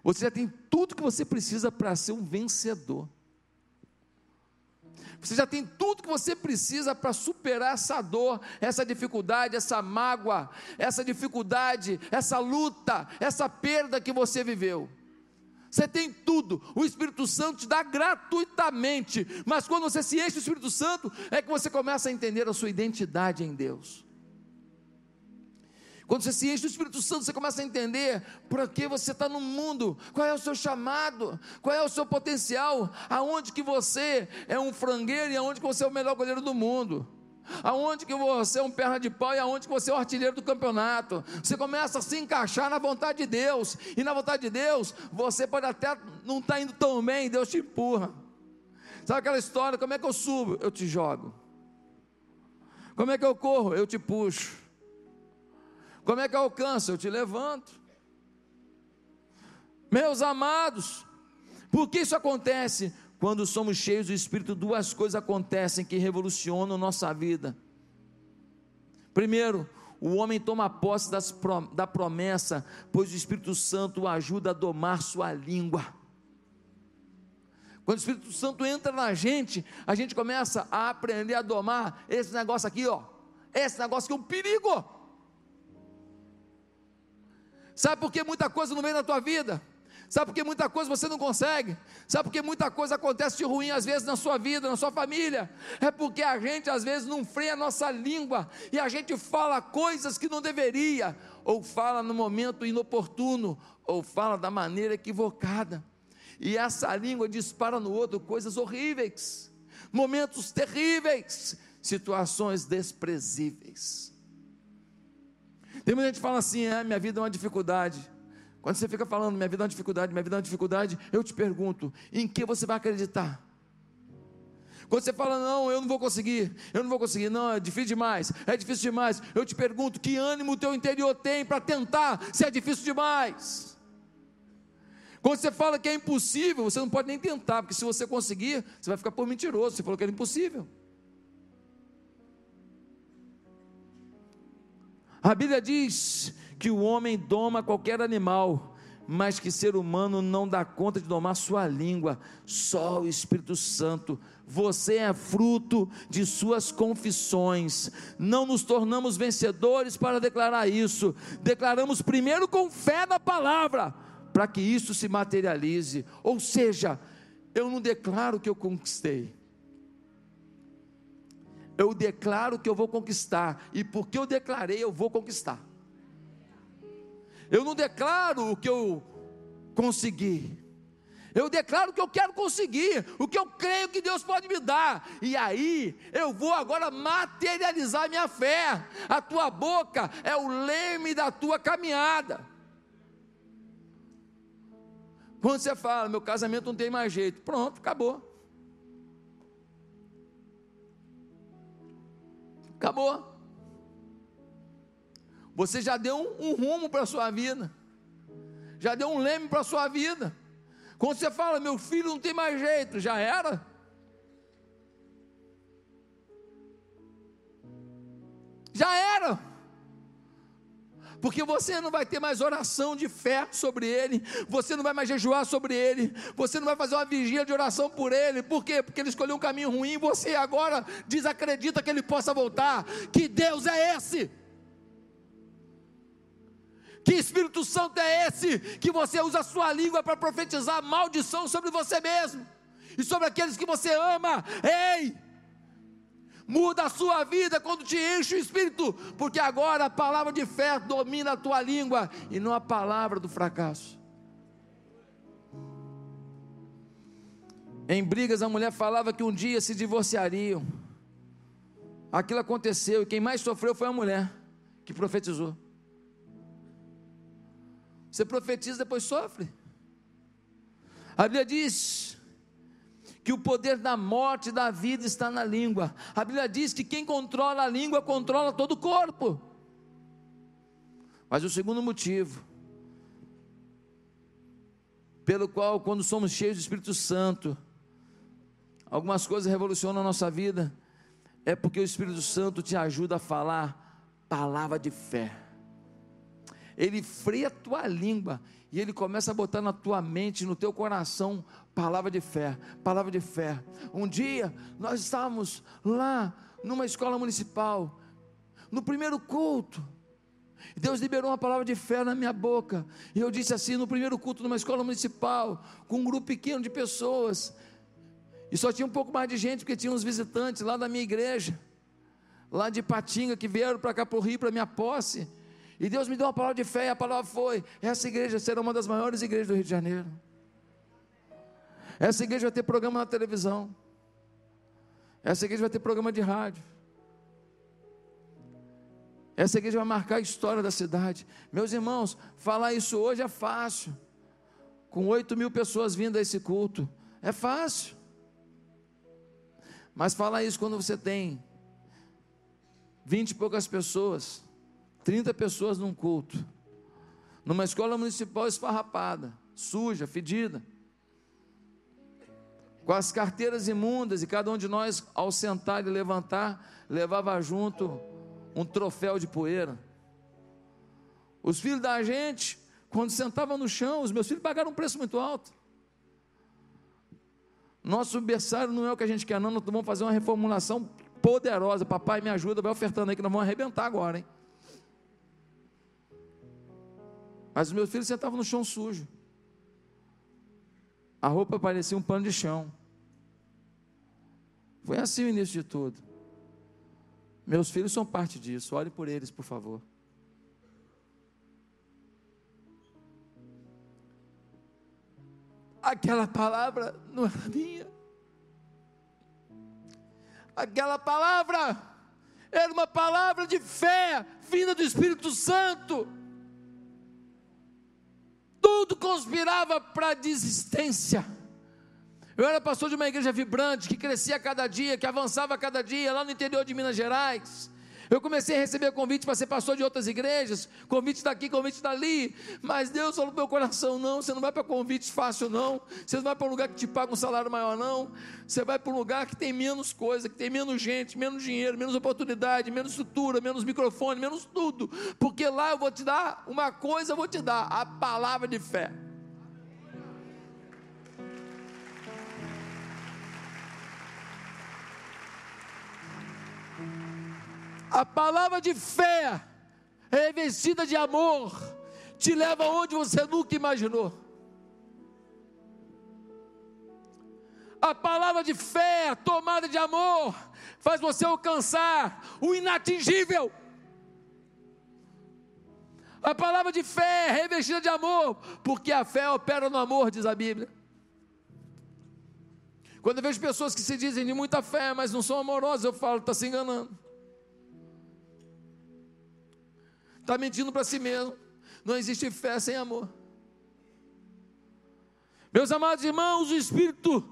[SPEAKER 1] Você já tem tudo que você precisa para ser um vencedor. Você já tem tudo que você precisa para superar essa dor, essa dificuldade, essa mágoa, essa dificuldade, essa luta, essa perda que você viveu. Você tem tudo, o Espírito Santo te dá gratuitamente, mas quando você se enche do Espírito Santo, é que você começa a entender a sua identidade em Deus. Quando você se enche do Espírito Santo, você começa a entender por que você está no mundo, qual é o seu chamado, qual é o seu potencial, aonde que você é um frangueiro e aonde que você é o melhor goleiro do mundo aonde que você é um perna de pau e aonde que você é o artilheiro do campeonato. Você começa a se encaixar na vontade de Deus, e na vontade de Deus, você pode até não estar tá indo tão bem, Deus te empurra. Sabe aquela história? Como é que eu subo? Eu te jogo. Como é que eu corro? Eu te puxo. Como é que eu alcanço? Eu te levanto. Meus amados, por que isso acontece? Quando somos cheios do Espírito, duas coisas acontecem que revolucionam nossa vida. Primeiro, o homem toma posse das, da promessa, pois o Espírito Santo o ajuda a domar sua língua. Quando o Espírito Santo entra na gente, a gente começa a aprender a domar esse negócio aqui, ó. Esse negócio que é um perigo. Sabe por que muita coisa não vem na tua vida? Sabe por que muita coisa você não consegue? Sabe por que muita coisa acontece de ruim às vezes na sua vida, na sua família? É porque a gente às vezes não freia a nossa língua e a gente fala coisas que não deveria, ou fala no momento inoportuno, ou fala da maneira equivocada. E essa língua dispara no outro coisas horríveis, momentos terríveis, situações desprezíveis. Tem muita gente que fala assim: é, minha vida é uma dificuldade. Quando você fica falando, minha vida é uma dificuldade, minha vida é uma dificuldade, eu te pergunto, em que você vai acreditar? Quando você fala, não, eu não vou conseguir, eu não vou conseguir, não, é difícil demais, é difícil demais, eu te pergunto, que ânimo o teu interior tem para tentar se é difícil demais? Quando você fala que é impossível, você não pode nem tentar, porque se você conseguir, você vai ficar por mentiroso, você falou que era impossível. A Bíblia diz que o homem doma qualquer animal, mas que ser humano não dá conta de domar sua língua, só o Espírito Santo. Você é fruto de suas confissões. Não nos tornamos vencedores para declarar isso. Declaramos primeiro com fé na palavra, para que isso se materialize. Ou seja, eu não declaro que eu conquistei. Eu declaro que eu vou conquistar, e porque eu declarei, eu vou conquistar. Eu não declaro o que eu consegui. Eu declaro que eu quero conseguir, o que eu creio que Deus pode me dar. E aí, eu vou agora materializar minha fé. A tua boca é o leme da tua caminhada. Quando você fala, meu casamento não tem mais jeito, pronto, acabou. Acabou. Você já deu um, um rumo para a sua vida, já deu um leme para a sua vida. Quando você fala, meu filho não tem mais jeito, já era. Já era. Porque você não vai ter mais oração de fé sobre ele, você não vai mais jejuar sobre ele, você não vai fazer uma vigília de oração por ele, por quê? Porque ele escolheu um caminho ruim, você agora desacredita que ele possa voltar. Que Deus é esse? Que Espírito Santo é esse que você usa a sua língua para profetizar maldição sobre você mesmo e sobre aqueles que você ama? Ei! Muda a sua vida quando te enche o Espírito, porque agora a palavra de fé domina a tua língua e não a palavra do fracasso. Em brigas, a mulher falava que um dia se divorciariam. Aquilo aconteceu e quem mais sofreu foi a mulher que profetizou. Você profetiza, depois sofre. A Bíblia diz que o poder da morte e da vida está na língua. A Bíblia diz que quem controla a língua controla todo o corpo. Mas o segundo motivo, pelo qual, quando somos cheios do Espírito Santo, algumas coisas revolucionam a nossa vida, é porque o Espírito Santo te ajuda a falar palavra de fé. Ele freia a tua língua e ele começa a botar na tua mente, no teu coração, palavra de fé, palavra de fé. Um dia nós estávamos lá numa escola municipal, no primeiro culto. Deus liberou uma palavra de fé na minha boca. E eu disse assim: no primeiro culto numa escola municipal, com um grupo pequeno de pessoas, e só tinha um pouco mais de gente, porque tinha uns visitantes lá da minha igreja, lá de Patinga, que vieram para cá para o Rio, para minha posse. E Deus me deu uma palavra de fé, e a palavra foi: essa igreja será uma das maiores igrejas do Rio de Janeiro. Essa igreja vai ter programa na televisão. Essa igreja vai ter programa de rádio. Essa igreja vai marcar a história da cidade. Meus irmãos, falar isso hoje é fácil. Com oito mil pessoas vindo a esse culto, é fácil. Mas falar isso quando você tem vinte e poucas pessoas, trinta pessoas num culto, numa escola municipal esfarrapada, suja, fedida, com as carteiras imundas, e cada um de nós, ao sentar e levantar, levava junto um troféu de poeira. Os filhos da gente, quando sentavam no chão, os meus filhos pagaram um preço muito alto. Nosso berçário não é o que a gente quer, não. Nós vamos fazer uma reformulação poderosa. Papai, me ajuda, vai ofertando aí que nós vamos arrebentar agora, hein? Mas os meus filhos sentavam no chão sujo. A roupa parecia um pano de chão. Foi assim o início de tudo. Meus filhos são parte disso. Olhe por eles, por favor. aquela palavra não era minha. Aquela palavra era uma palavra de fé, vinda do Espírito Santo. Tudo conspirava para a desistência. Eu era pastor de uma igreja vibrante, que crescia a cada dia, que avançava a cada dia, lá no interior de Minas Gerais. Eu comecei a receber convites para ser pastor de outras igrejas, convite daqui, convite dali, mas Deus falou no meu coração: não, você não vai para convite fácil, não, você não vai para um lugar que te paga um salário maior, não, você vai para um lugar que tem menos coisa, que tem menos gente, menos dinheiro, menos oportunidade, menos estrutura, menos microfone, menos tudo, porque lá eu vou te dar uma coisa, eu vou te dar a palavra de fé. A palavra de fé, revestida de amor, te leva onde você nunca imaginou. A palavra de fé, tomada de amor, faz você alcançar o inatingível. A palavra de fé, revestida de amor, porque a fé opera no amor, diz a Bíblia. Quando eu vejo pessoas que se dizem de muita fé, mas não são amorosas, eu falo, está se enganando. Está mentindo para si mesmo. Não existe fé sem amor. Meus amados irmãos, o Espírito,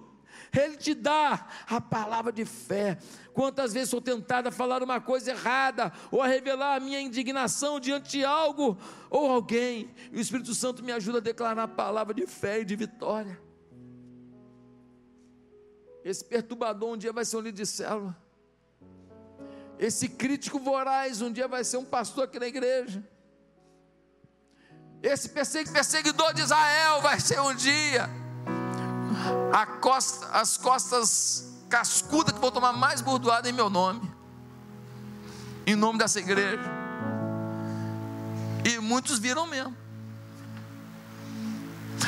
[SPEAKER 1] Ele te dá a palavra de fé. Quantas vezes sou tentado a falar uma coisa errada, ou a revelar a minha indignação diante de algo ou alguém, e o Espírito Santo me ajuda a declarar a palavra de fé e de vitória. Esse perturbador um dia vai ser um líder de célula. Esse crítico voraz um dia vai ser um pastor aqui na igreja. Esse perseguidor de Israel vai ser um dia costa, as costas cascudas que vão tomar mais bordoada em meu nome, em nome dessa igreja. E muitos viram mesmo.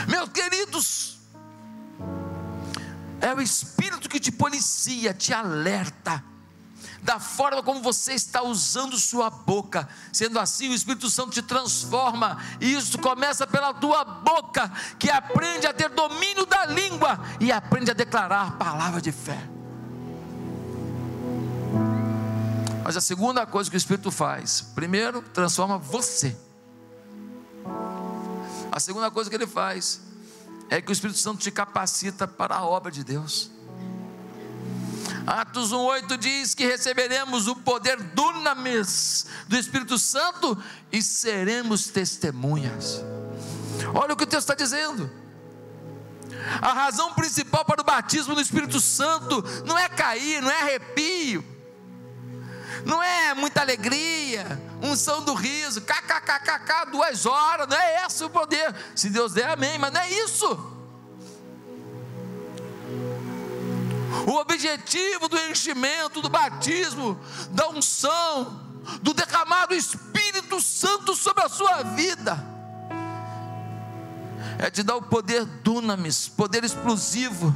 [SPEAKER 1] Meus queridos, é o Espírito que te policia, te alerta da forma como você está usando sua boca. Sendo assim, o Espírito Santo te transforma, e isso começa pela tua boca, que aprende a ter domínio da língua e aprende a declarar palavra de fé. Mas a segunda coisa que o Espírito faz, primeiro, transforma você. A segunda coisa que ele faz é que o Espírito Santo te capacita para a obra de Deus. Atos 1,8 diz que receberemos o poder dunamis do Espírito Santo e seremos testemunhas. Olha o que o texto está dizendo. A razão principal para o batismo do Espírito Santo não é cair, não é arrepio, não é muita alegria, unção do riso, kkkk, duas horas, não é esse o poder. Se Deus der, amém, mas não é isso. O objetivo do enchimento, do batismo, da unção, do derramado Espírito Santo sobre a sua vida, é te dar o poder dunamis, poder explosivo,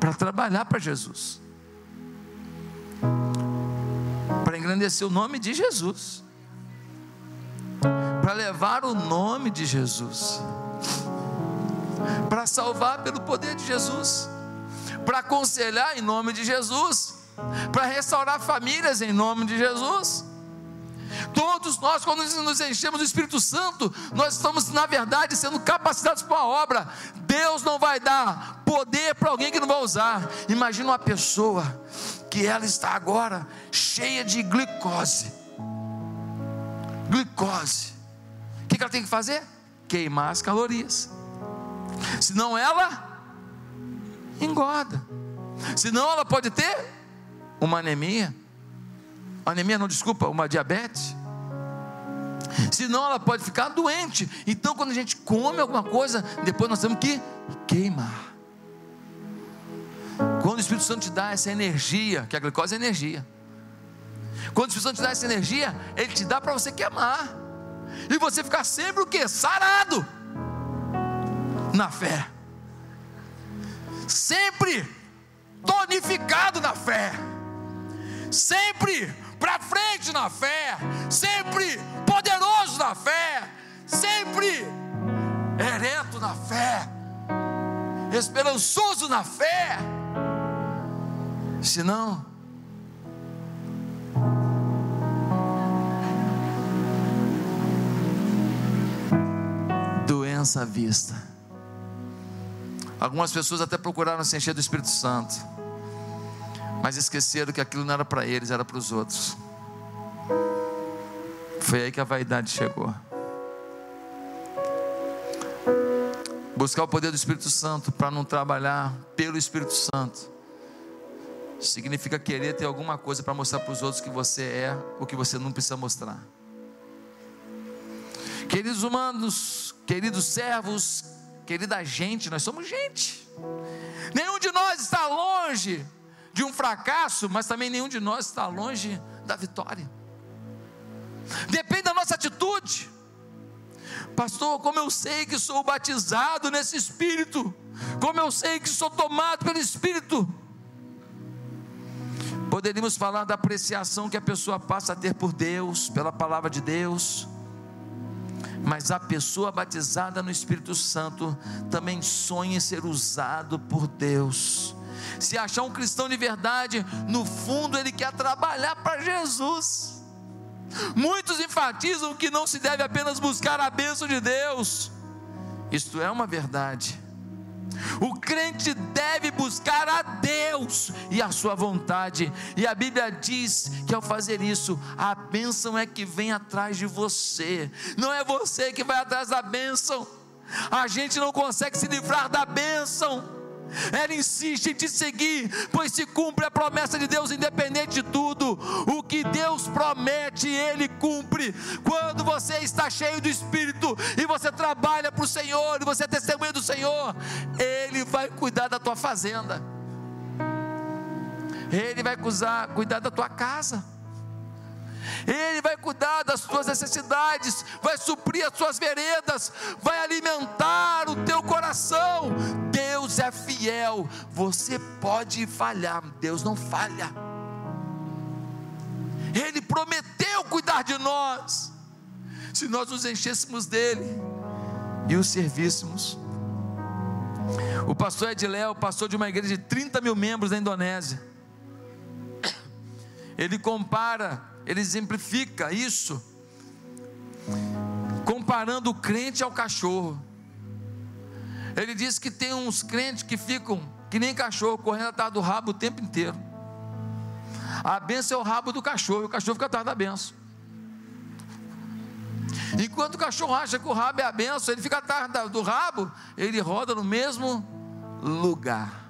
[SPEAKER 1] para trabalhar para Jesus, para engrandecer o nome de Jesus, para levar o nome de Jesus, para salvar pelo poder de Jesus para aconselhar em nome de Jesus, para restaurar famílias em nome de Jesus. Todos nós, quando nos enchemos do Espírito Santo, nós estamos, na verdade, sendo capacitados para a obra. Deus não vai dar poder para alguém que não vai usar. Imagina uma pessoa que ela está agora cheia de glicose. Glicose. O que ela tem que fazer? Queimar as calorias. Senão ela engorda. Senão ela pode ter uma anemia. Anemia não, desculpa, uma diabetes. Senão ela pode ficar doente. Então, quando a gente come alguma coisa, depois nós temos que queimar. Quando o Espírito Santo te dá essa energia, que a glicose é energia. Quando o Espírito Santo te dá essa energia, ele te dá para você queimar. E você ficar sempre o que? Sarado. Na fé sempre tonificado na fé, sempre para frente na fé, sempre poderoso na fé, sempre ereto na fé, esperançoso na fé. Senão, doença à vista Algumas pessoas até procuraram se encher do Espírito Santo, mas esqueceram que aquilo não era para eles, era para os outros. Foi aí que a vaidade chegou. Buscar o poder do Espírito Santo para não trabalhar pelo Espírito Santo significa querer ter alguma coisa para mostrar para os outros que você é o que você não precisa mostrar. Queridos humanos, queridos servos, Querida gente, nós somos gente. Nenhum de nós está longe de um fracasso, mas também nenhum de nós está longe da vitória. Depende da nossa atitude. Pastor, como eu sei que sou batizado nesse Espírito, como eu sei que sou tomado pelo Espírito. Poderíamos falar da apreciação que a pessoa passa a ter por Deus, pela palavra de Deus mas a pessoa batizada no Espírito Santo também sonha em ser usado por Deus. Se achar um cristão de verdade, no fundo ele quer trabalhar para Jesus. Muitos enfatizam que não se deve apenas buscar a bênção de Deus. Isto é uma verdade o crente deve buscar a Deus e a sua vontade. E a Bíblia diz que ao fazer isso, a bênção é que vem atrás de você. Não é você que vai atrás da bênção. A gente não consegue se livrar da bênção ela insiste em te seguir, pois se cumpre a promessa de Deus, independente de tudo. O que Deus promete, Ele cumpre. Quando você está cheio do Espírito e você trabalha para o Senhor, e você é testemunha do Senhor, Ele vai cuidar da tua fazenda, Ele vai cuidar, da tua casa. Ele vai cuidar das tuas necessidades, vai suprir as tuas veredas, vai alimentar o teu coração. Deus é fiel. Você pode falhar, Deus não falha. Ele prometeu cuidar de nós, se nós nos enchêssemos dele e o servíssemos. O pastor Ediléo, pastor de uma igreja de 30 mil membros na Indonésia, ele compara, ele exemplifica isso, comparando o crente ao cachorro. Ele diz que tem uns crentes que ficam que nem cachorro, correndo atrás do rabo o tempo inteiro. A benção é o rabo do cachorro, e o cachorro fica atrás da benção. Enquanto o cachorro acha que o rabo é a benção, ele fica atrás do rabo, ele roda no mesmo lugar.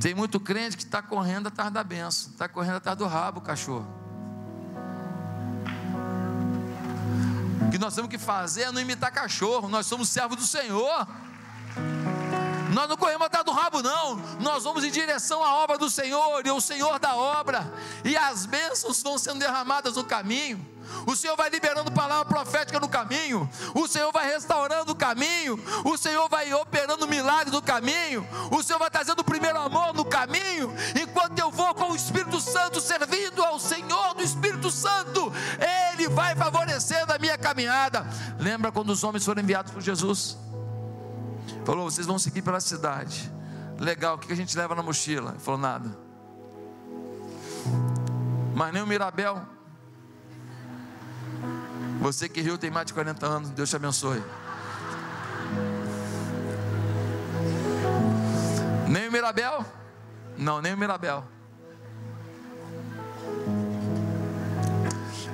[SPEAKER 1] Tem muito crente que está correndo atrás da benção, está correndo atrás do rabo, cachorro. O que nós temos que fazer é não imitar cachorro, nós somos servos do Senhor. Nós não corremos atrás do rabo, não. Nós vamos em direção à obra do Senhor e o Senhor da obra. E as bênçãos estão sendo derramadas no caminho. O Senhor vai liberando palavra profética no caminho. O Senhor vai restaurando o caminho. O Senhor vai operando milagres no caminho. O Senhor vai trazendo o primeiro amor caminho. Enquanto eu vou com o Espírito Santo servindo ao Senhor do Espírito Santo, Ele vai favorecendo a minha caminhada. Lembra quando os homens foram enviados por Jesus? Falou: vocês vão seguir pela cidade. Legal, o que a gente leva na mochila? Ele falou: nada. Mas nem o Mirabel. Você que riu tem mais de 40 anos, Deus te abençoe. Nem o Mirabel? Não, nem o Mirabel.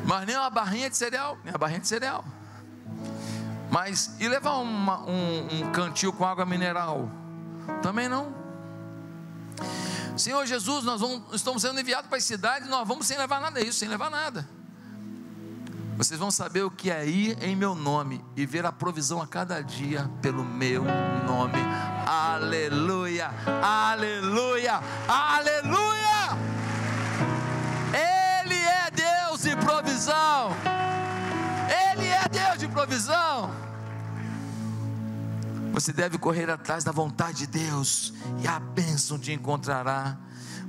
[SPEAKER 1] Mas nem uma barrinha de cereal, nem a barrinha de cereal. Mas e levar uma, um, um cantil com água mineral? Também não. Senhor Jesus, nós vamos, estamos sendo enviados para a cidade, nós vamos sem levar nada disso, sem levar nada. Vocês vão saber o que é ir em meu nome e ver a provisão a cada dia pelo meu nome. Aleluia, aleluia, aleluia. Ele é Deus de provisão. Ele é Deus de provisão. Você deve correr atrás da vontade de Deus e a bênção te encontrará.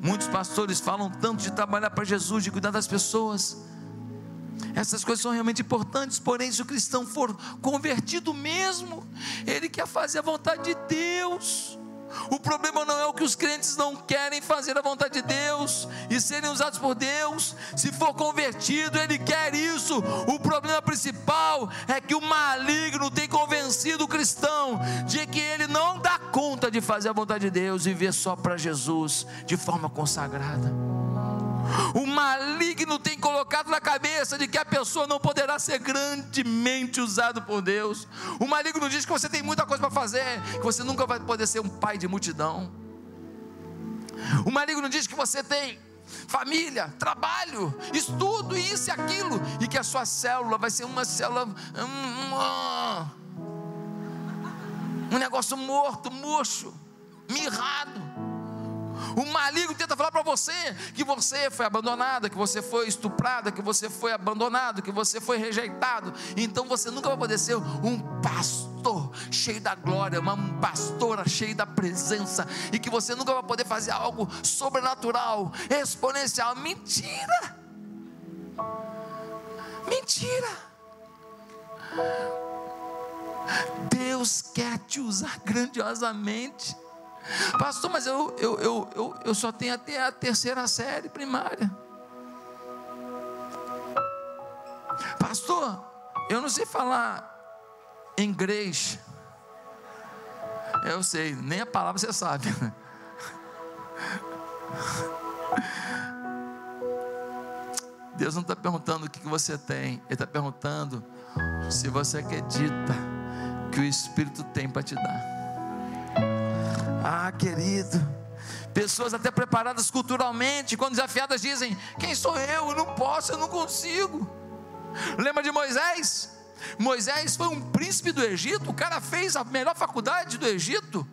[SPEAKER 1] Muitos pastores falam tanto de trabalhar para Jesus, de cuidar das pessoas. Essas coisas são realmente importantes, porém, se o cristão for convertido mesmo, ele quer fazer a vontade de Deus. O problema não é o que os crentes não querem fazer a vontade de Deus e serem usados por Deus. Se for convertido, ele quer isso. O problema principal é que o maligno tem convencido o cristão de que ele não dá conta de fazer a vontade de Deus e viver só para Jesus de forma consagrada. O maligno tem colocado na cabeça de que a pessoa não poderá ser grandemente usado por Deus. O maligno diz que você tem muita coisa para fazer, que você nunca vai poder ser um pai de multidão. O maligno diz que você tem família, trabalho, estudo, isso e aquilo, e que a sua célula vai ser uma célula. Uma, um negócio morto, murcho, mirrado. O maligno tenta falar para você que você foi abandonada, que você foi estuprada, que você foi abandonado, que você foi rejeitado. Então você nunca vai poder ser um pastor cheio da glória, uma pastora cheia da presença, e que você nunca vai poder fazer algo sobrenatural, exponencial. Mentira! Mentira! Deus quer te usar grandiosamente. Pastor, mas eu, eu, eu, eu, eu só tenho até a terceira série primária. Pastor, eu não sei falar inglês. Eu sei, nem a palavra você sabe. Deus não está perguntando o que você tem, Ele está perguntando se você acredita que o Espírito tem para te dar. Ah, querido. Pessoas até preparadas culturalmente, quando desafiadas, dizem: Quem sou eu? Eu não posso, eu não consigo. Lembra de Moisés? Moisés foi um príncipe do Egito, o cara fez a melhor faculdade do Egito.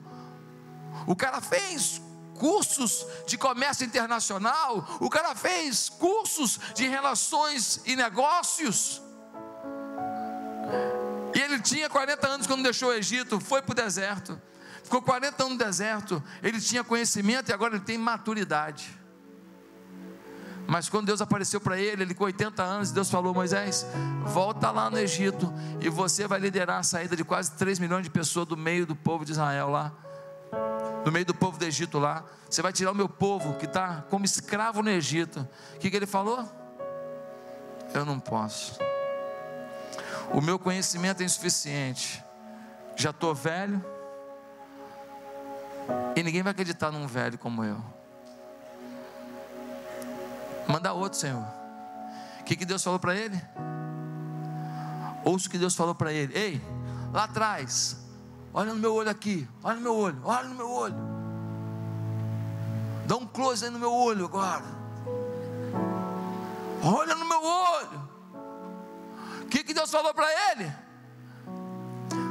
[SPEAKER 1] O cara fez cursos de comércio internacional, o cara fez cursos de relações e negócios. E ele tinha 40 anos quando deixou o Egito, foi para o deserto. Ficou 40 anos no deserto. Ele tinha conhecimento e agora ele tem maturidade. Mas quando Deus apareceu para ele, ele com 80 anos, Deus falou: Moisés, volta lá no Egito e você vai liderar a saída de quase 3 milhões de pessoas do meio do povo de Israel lá, do meio do povo do Egito lá. Você vai tirar o meu povo que está como escravo no Egito. O que, que ele falou? Eu não posso. O meu conhecimento é insuficiente. Já estou velho. E ninguém vai acreditar num velho como eu. Manda outro, Senhor. O que, que Deus falou para ele? Ouça o que Deus falou para ele. Ei, lá atrás, olha no meu olho aqui, olha no meu olho, olha no meu olho. Dá um close aí no meu olho agora. Olha no meu olho. O que, que Deus falou para ele?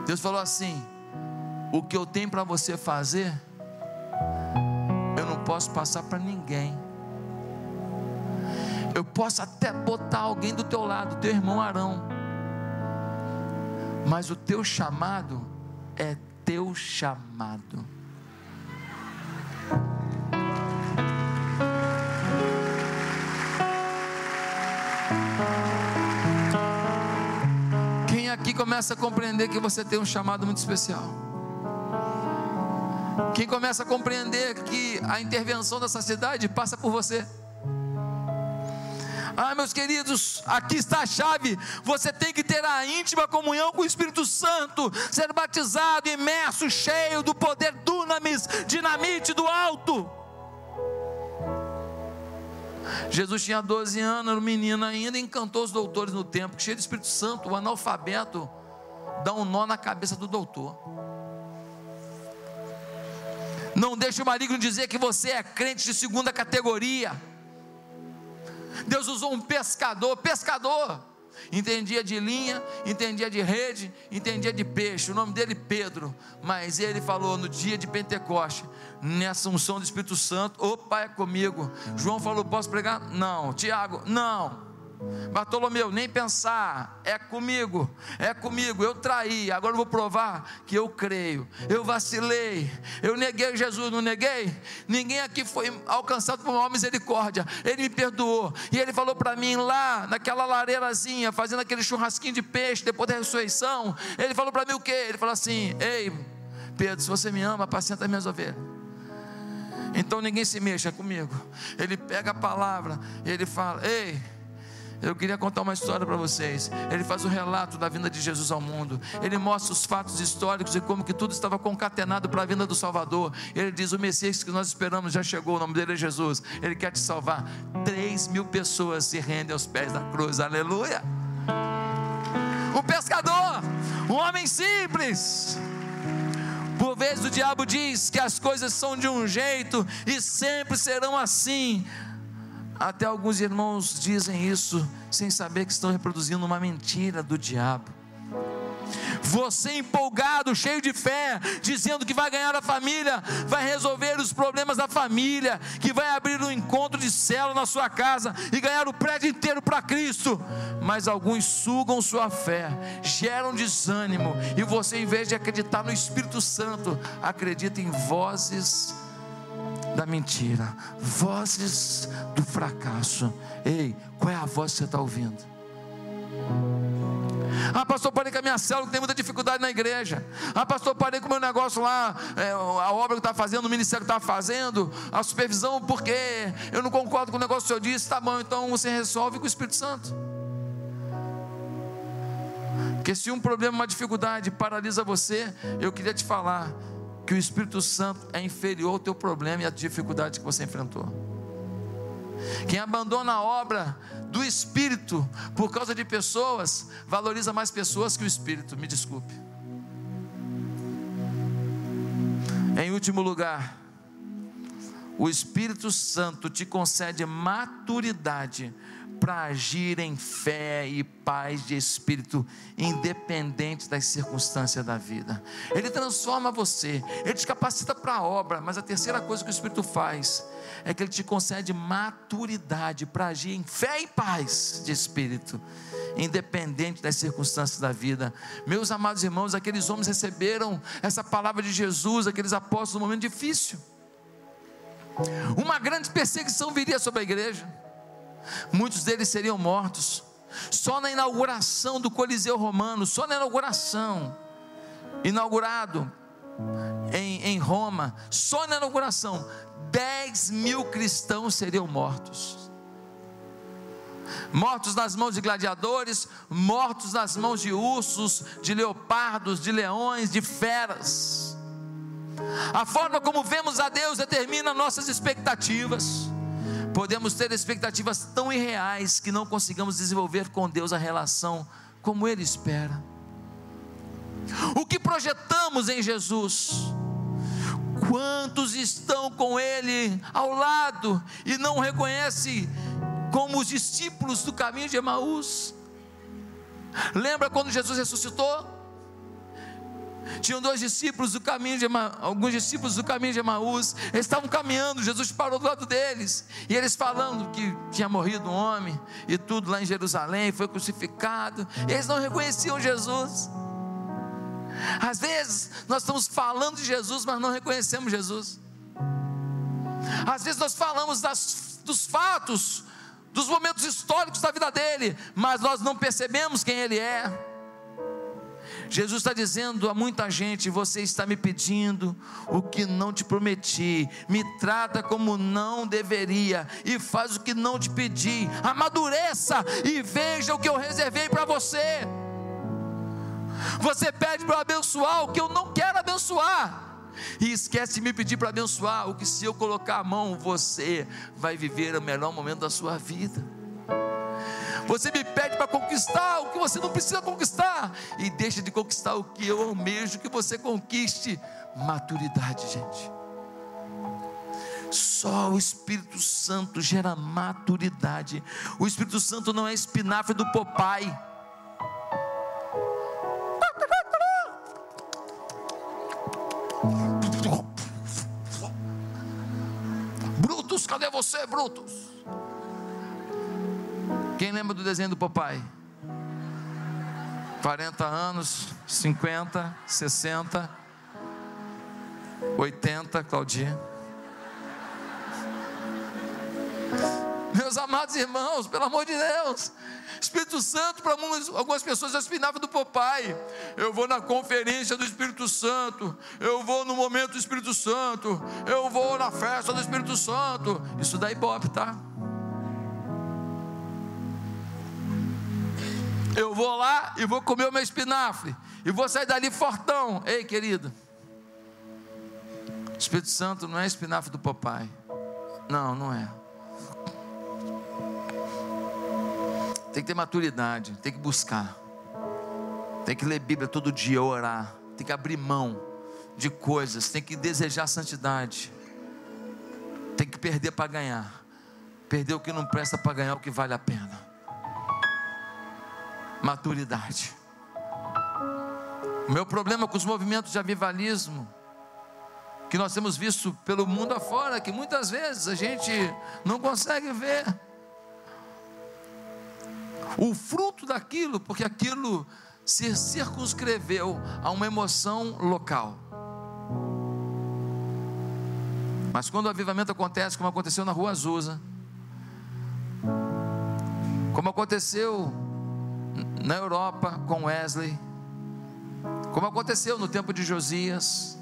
[SPEAKER 1] Deus falou assim: O que eu tenho para você fazer, posso passar para ninguém. Eu posso até botar alguém do teu lado, teu irmão Arão. Mas o teu chamado é teu chamado. Quem aqui começa a compreender que você tem um chamado muito especial? Quem começa a compreender que a intervenção dessa cidade passa por você? Ah, meus queridos, aqui está a chave. Você tem que ter a íntima comunhão com o Espírito Santo, ser batizado, imerso, cheio do poder dunamis, dinamite do alto. Jesus tinha 12 anos, era um menino ainda, encantou os doutores no templo, cheio do Espírito Santo, o analfabeto dá um nó na cabeça do doutor. Não deixe o maligno dizer que você é crente de segunda categoria. Deus usou um pescador, pescador, entendia de linha, entendia de rede, entendia de peixe, o nome dele Pedro, mas ele falou no dia de Pentecoste, nessa unção do Espírito Santo, opa, é comigo. João falou: posso pregar? Não. Tiago, não. Bartolomeu, nem pensar, é comigo, é comigo, eu traí, agora eu vou provar que eu creio, eu vacilei, eu neguei Jesus, não neguei? Ninguém aqui foi alcançado por uma misericórdia, ele me perdoou, e ele falou para mim lá, naquela lareirazinha, fazendo aquele churrasquinho de peixe, depois da ressurreição, ele falou para mim o que? Ele falou assim: Ei, Pedro, se você me ama, apacenta as minhas ovelhas. Então ninguém se mexa comigo. Ele pega a palavra, ele fala: Ei, eu queria contar uma história para vocês. Ele faz o relato da vinda de Jesus ao mundo. Ele mostra os fatos históricos e como que tudo estava concatenado para a vinda do Salvador. Ele diz: o Messias que nós esperamos já chegou. O nome dele é Jesus. Ele quer te salvar. Três mil pessoas se rendem aos pés da cruz. Aleluia. Um pescador, um homem simples. Por vezes o diabo diz que as coisas são de um jeito e sempre serão assim até alguns irmãos dizem isso sem saber que estão reproduzindo uma mentira do diabo. Você empolgado, cheio de fé, dizendo que vai ganhar a família, vai resolver os problemas da família, que vai abrir um encontro de célula na sua casa e ganhar o prédio inteiro para Cristo. Mas alguns sugam sua fé, geram desânimo, e você, em vez de acreditar no Espírito Santo, acredita em vozes da mentira, vozes do fracasso. Ei, qual é a voz que você está ouvindo? Ah, pastor, parei com a minha célula, tem muita dificuldade na igreja. Ah, pastor, parei com o meu negócio lá, é, a obra que está fazendo, o ministério que está fazendo, a supervisão, porque eu não concordo com o negócio que o senhor disse. Tá bom, então você resolve com o Espírito Santo. Porque se um problema, uma dificuldade paralisa você, eu queria te falar, que o Espírito Santo é inferior ao teu problema e à dificuldade que você enfrentou. Quem abandona a obra do Espírito por causa de pessoas, valoriza mais pessoas que o Espírito, me desculpe. Em último lugar, o Espírito Santo te concede maturidade para agir em fé e paz de espírito, independente das circunstâncias da vida. Ele transforma você, ele te capacita para a obra, mas a terceira coisa que o Espírito faz é que ele te concede maturidade para agir em fé e paz de espírito, independente das circunstâncias da vida. Meus amados irmãos, aqueles homens receberam essa palavra de Jesus, aqueles apóstolos, num momento difícil. Uma grande perseguição viria sobre a igreja muitos deles seriam mortos. Só na inauguração do Coliseu Romano, só na inauguração, inaugurado em, em Roma, só na inauguração, 10 mil cristãos seriam mortos. Mortos nas mãos de gladiadores, mortos nas mãos de ursos, de leopardos, de leões, de feras. A forma como vemos a Deus determina nossas expectativas. Podemos ter expectativas tão irreais que não consigamos desenvolver com Deus a relação como Ele espera. O que projetamos em Jesus? Quantos estão com Ele ao lado e não reconhecem como os discípulos do caminho de Emaús? Lembra quando Jesus ressuscitou? Tinham dois discípulos do caminho de alguns discípulos do caminho de Emaús, eles estavam caminhando, Jesus parou do lado deles, e eles falando que tinha morrido um homem, e tudo lá em Jerusalém, foi crucificado, eles não reconheciam Jesus. Às vezes nós estamos falando de Jesus, mas não reconhecemos Jesus. Às vezes nós falamos das, dos fatos, dos momentos históricos da vida dele, mas nós não percebemos quem ele é. Jesus está dizendo a muita gente: você está me pedindo o que não te prometi, me trata como não deveria e faz o que não te pedi. Amadureça e veja o que eu reservei para você. Você pede para abençoar o que eu não quero abençoar. E esquece de me pedir para abençoar o que, se eu colocar a mão, você vai viver o melhor momento da sua vida. Você me pede para conquistar o que você não precisa conquistar. E deixa de conquistar o que eu almejo que você conquiste. Maturidade, gente. Só o Espírito Santo gera maturidade. O Espírito Santo não é espinafre do papai. Brutus, cadê você, Brutus? Quem lembra do desenho do papai? 40 anos, 50, 60, 80, Claudinha. Meus amados irmãos, pelo amor de Deus, Espírito Santo, para algumas pessoas é espinava do papai. Eu vou na conferência do Espírito Santo, eu vou no momento do Espírito Santo, eu vou na festa do Espírito Santo. Isso dá ibope, tá? Eu vou lá e vou comer o meu espinafre, e vou sair dali fortão. Ei, querido, Espírito Santo não é espinafre do papai. Não, não é. Tem que ter maturidade, tem que buscar. Tem que ler Bíblia todo dia, orar. Tem que abrir mão de coisas, tem que desejar santidade. Tem que perder para ganhar. Perder o que não presta para ganhar o que vale a pena maturidade. O meu problema com os movimentos de avivalismo, que nós temos visto pelo mundo afora, que muitas vezes a gente não consegue ver o fruto daquilo, porque aquilo se circunscreveu a uma emoção local. Mas quando o avivamento acontece, como aconteceu na Rua Azusa, como aconteceu na Europa com Wesley, como aconteceu no tempo de Josias,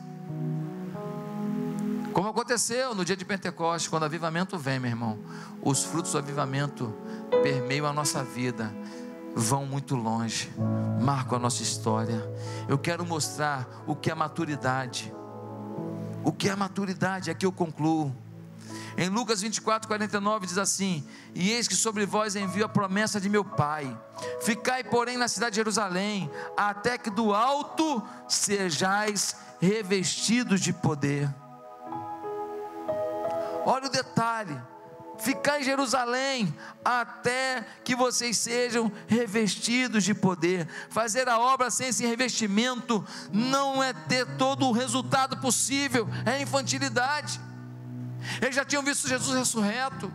[SPEAKER 1] como aconteceu no dia de Pentecostes, quando o avivamento vem, meu irmão, os frutos do avivamento permeiam a nossa vida, vão muito longe, marcam a nossa história. Eu quero mostrar o que é maturidade. O que é maturidade? Aqui eu concluo. Em Lucas 24, 49 diz assim: E eis que sobre vós envio a promessa de meu Pai. Ficai, porém, na cidade de Jerusalém, até que do alto sejais revestidos de poder. Olha o detalhe: ficar em Jerusalém até que vocês sejam revestidos de poder. Fazer a obra sem esse revestimento não é ter todo o resultado possível, é infantilidade. Eles já tinham visto Jesus ressurreto.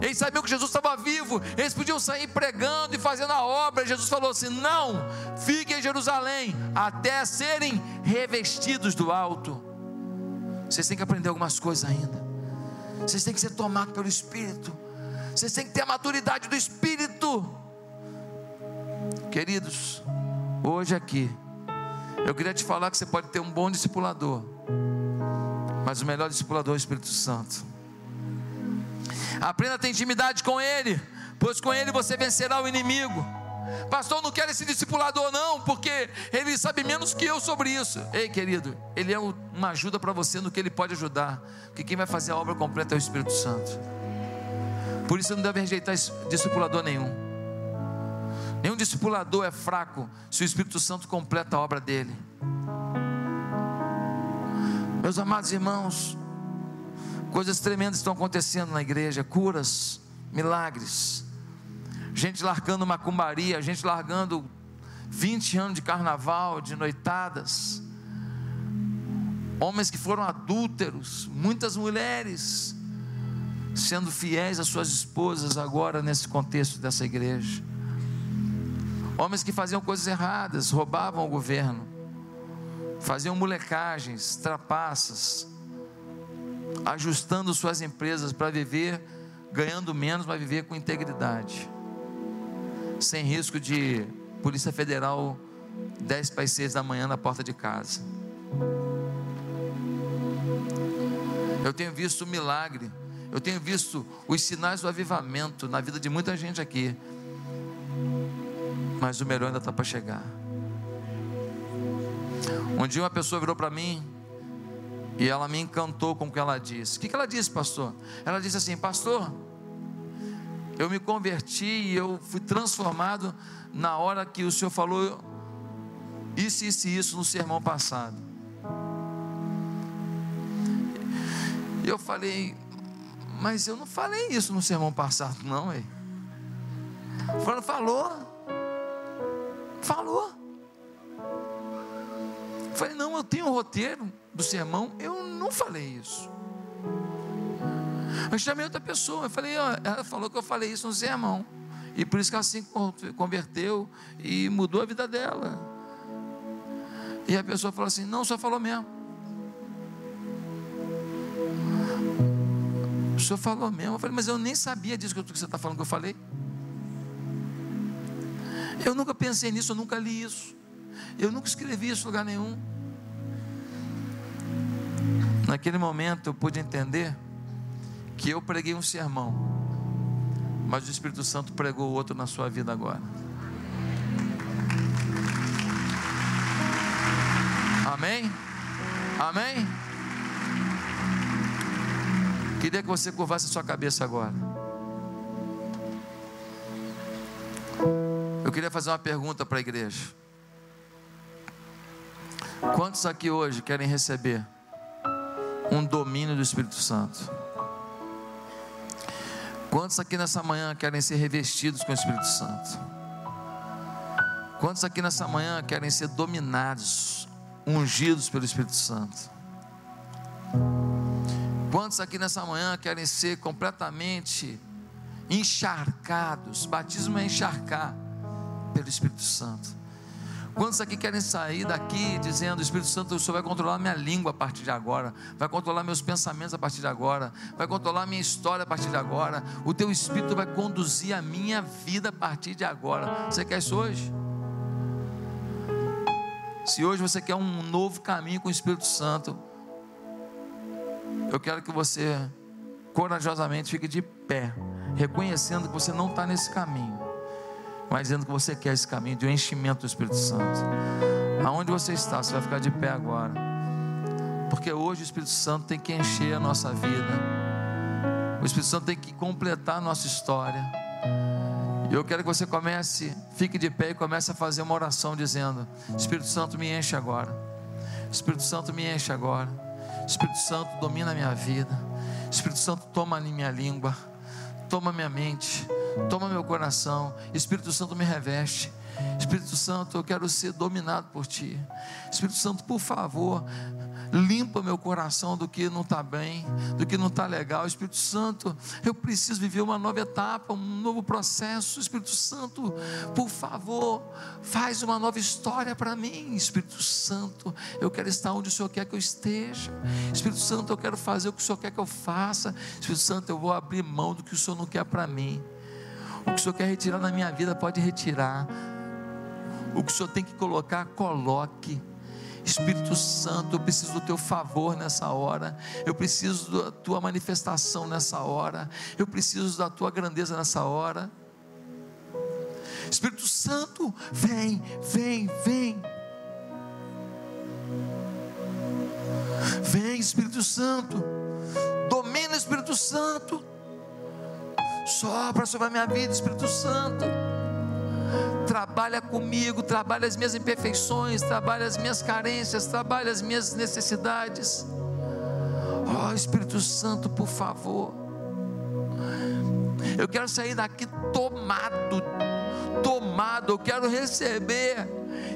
[SPEAKER 1] Eles sabiam que Jesus estava vivo, eles podiam sair pregando e fazendo a obra. Jesus falou assim: Não, fiquem em Jerusalém até serem revestidos do alto. Vocês têm que aprender algumas coisas ainda. Vocês têm que ser tomados pelo Espírito. Vocês têm que ter a maturidade do Espírito. Queridos, hoje aqui, eu queria te falar que você pode ter um bom discipulador, mas o melhor discipulador é o Espírito Santo. Aprenda a ter intimidade com Ele, pois com Ele você vencerá o inimigo. Pastor, não quero esse discipulador, não, porque ele sabe menos que eu sobre isso. Ei, querido, ele é uma ajuda para você no que ele pode ajudar, porque quem vai fazer a obra completa é o Espírito Santo. Por isso, não deve rejeitar discipulador nenhum. Nenhum discipulador é fraco se o Espírito Santo completa a obra dele. Meus amados irmãos, coisas tremendas estão acontecendo na igreja curas, milagres. Gente largando macumbaria, gente largando 20 anos de carnaval, de noitadas, homens que foram adúlteros, muitas mulheres sendo fiéis às suas esposas agora nesse contexto dessa igreja. Homens que faziam coisas erradas, roubavam o governo, faziam molecagens, trapaças, ajustando suas empresas para viver ganhando menos, mas viver com integridade sem risco de Polícia Federal 10 para as 6 da manhã na porta de casa. Eu tenho visto o milagre, eu tenho visto os sinais do avivamento na vida de muita gente aqui, mas o melhor ainda está para chegar. Um dia uma pessoa virou para mim e ela me encantou com o que ela disse. O que ela disse, pastor? Ela disse assim: Pastor, eu me converti e eu fui transformado na hora que o Senhor falou isso, isso e isso no sermão passado. E eu falei, mas eu não falei isso no sermão passado, não, ei. Falando, falou. Falou. Falei, não, eu tenho o um roteiro do sermão, eu não falei isso. Eu chamei outra pessoa, eu falei, ó, ela falou que eu falei isso no sermão. E por isso que ela se converteu e mudou a vida dela. E a pessoa falou assim: não, só falou mesmo. O senhor falou mesmo. Eu falei, mas eu nem sabia disso que você está falando que eu falei. Eu nunca pensei nisso, eu nunca li isso. Eu nunca escrevi isso em lugar nenhum. Naquele momento eu pude entender que eu preguei um sermão, mas o Espírito Santo pregou outro na sua vida agora. Amém? Amém? Queria que você curvasse a sua cabeça agora. Eu queria fazer uma pergunta para a igreja. Quantos aqui hoje querem receber um domínio do Espírito Santo? Quantos aqui nessa manhã querem ser revestidos com o Espírito Santo? Quantos aqui nessa manhã querem ser dominados, ungidos pelo Espírito Santo? Quantos aqui nessa manhã querem ser completamente encharcados? Batismo é encharcar pelo Espírito Santo. Quantos aqui querem sair daqui dizendo: Espírito Santo, o Senhor vai controlar minha língua a partir de agora, vai controlar meus pensamentos a partir de agora, vai controlar minha história a partir de agora, o teu Espírito vai conduzir a minha vida a partir de agora. Você quer isso hoje? Se hoje você quer um novo caminho com o Espírito Santo, eu quero que você corajosamente fique de pé, reconhecendo que você não está nesse caminho mas dizendo que você quer esse caminho de um enchimento do Espírito Santo. Aonde você está, você vai ficar de pé agora. Porque hoje o Espírito Santo tem que encher a nossa vida. O Espírito Santo tem que completar a nossa história. E eu quero que você comece, fique de pé e comece a fazer uma oração dizendo: Espírito Santo me enche agora. Espírito Santo me enche agora. Espírito Santo domina a minha vida. Espírito Santo, toma minha língua, toma minha mente, toma meu coração. Espírito Santo, me reveste. Espírito Santo, eu quero ser dominado por Ti. Espírito Santo, por favor, limpa meu coração do que não está bem, do que não está legal. Espírito Santo, eu preciso viver uma nova etapa, um novo processo. Espírito Santo, por favor, faz uma nova história para mim. Espírito Santo, eu quero estar onde o Senhor quer que eu esteja. Espírito Santo, eu quero fazer o que o Senhor quer que eu faça. Espírito Santo, eu vou abrir mão do que o Senhor não quer para mim. O que o Senhor quer retirar na minha vida, pode retirar. O que o Senhor tem que colocar, coloque. Espírito Santo, eu preciso do teu favor nessa hora, eu preciso da tua manifestação nessa hora, eu preciso da tua grandeza nessa hora. Espírito Santo, vem, vem, vem. Vem, Espírito Santo, domina, Espírito Santo, sopra sobre a minha vida, Espírito Santo trabalha comigo, trabalha as minhas imperfeições, trabalha as minhas carências, trabalha as minhas necessidades. Ó oh, Espírito Santo, por favor. Eu quero sair daqui tomado, tomado, eu quero receber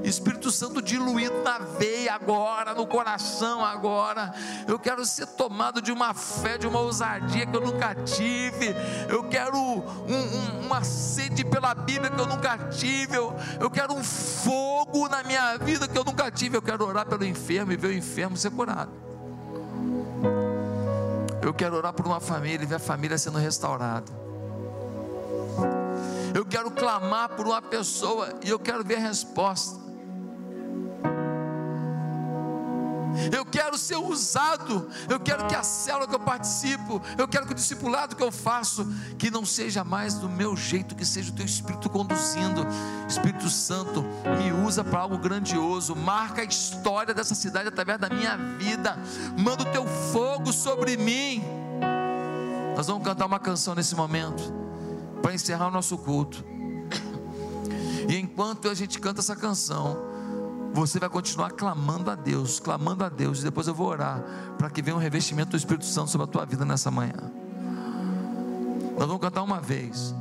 [SPEAKER 1] Espírito Santo diluído na veia agora, no coração agora. Eu quero ser tomado de uma fé, de uma ousadia que eu nunca tive. Eu quero um, um, uma sede pela Bíblia que eu nunca tive. Eu, eu quero um fogo na minha vida que eu nunca tive. Eu quero orar pelo enfermo e ver o enfermo ser curado. Eu quero orar por uma família e ver a família sendo restaurada. Eu quero clamar por uma pessoa e eu quero ver a resposta. Eu quero ser usado, eu quero que a célula que eu participo, eu quero que o discipulado que eu faço, que não seja mais do meu jeito, que seja o teu Espírito conduzindo. Espírito Santo, me usa para algo grandioso, marca a história dessa cidade através da minha vida, manda o teu fogo sobre mim. Nós vamos cantar uma canção nesse momento, para encerrar o nosso culto. E enquanto a gente canta essa canção, você vai continuar clamando a Deus, clamando a Deus, e depois eu vou orar para que venha um revestimento do Espírito Santo sobre a tua vida nessa manhã. Nós vamos cantar uma vez.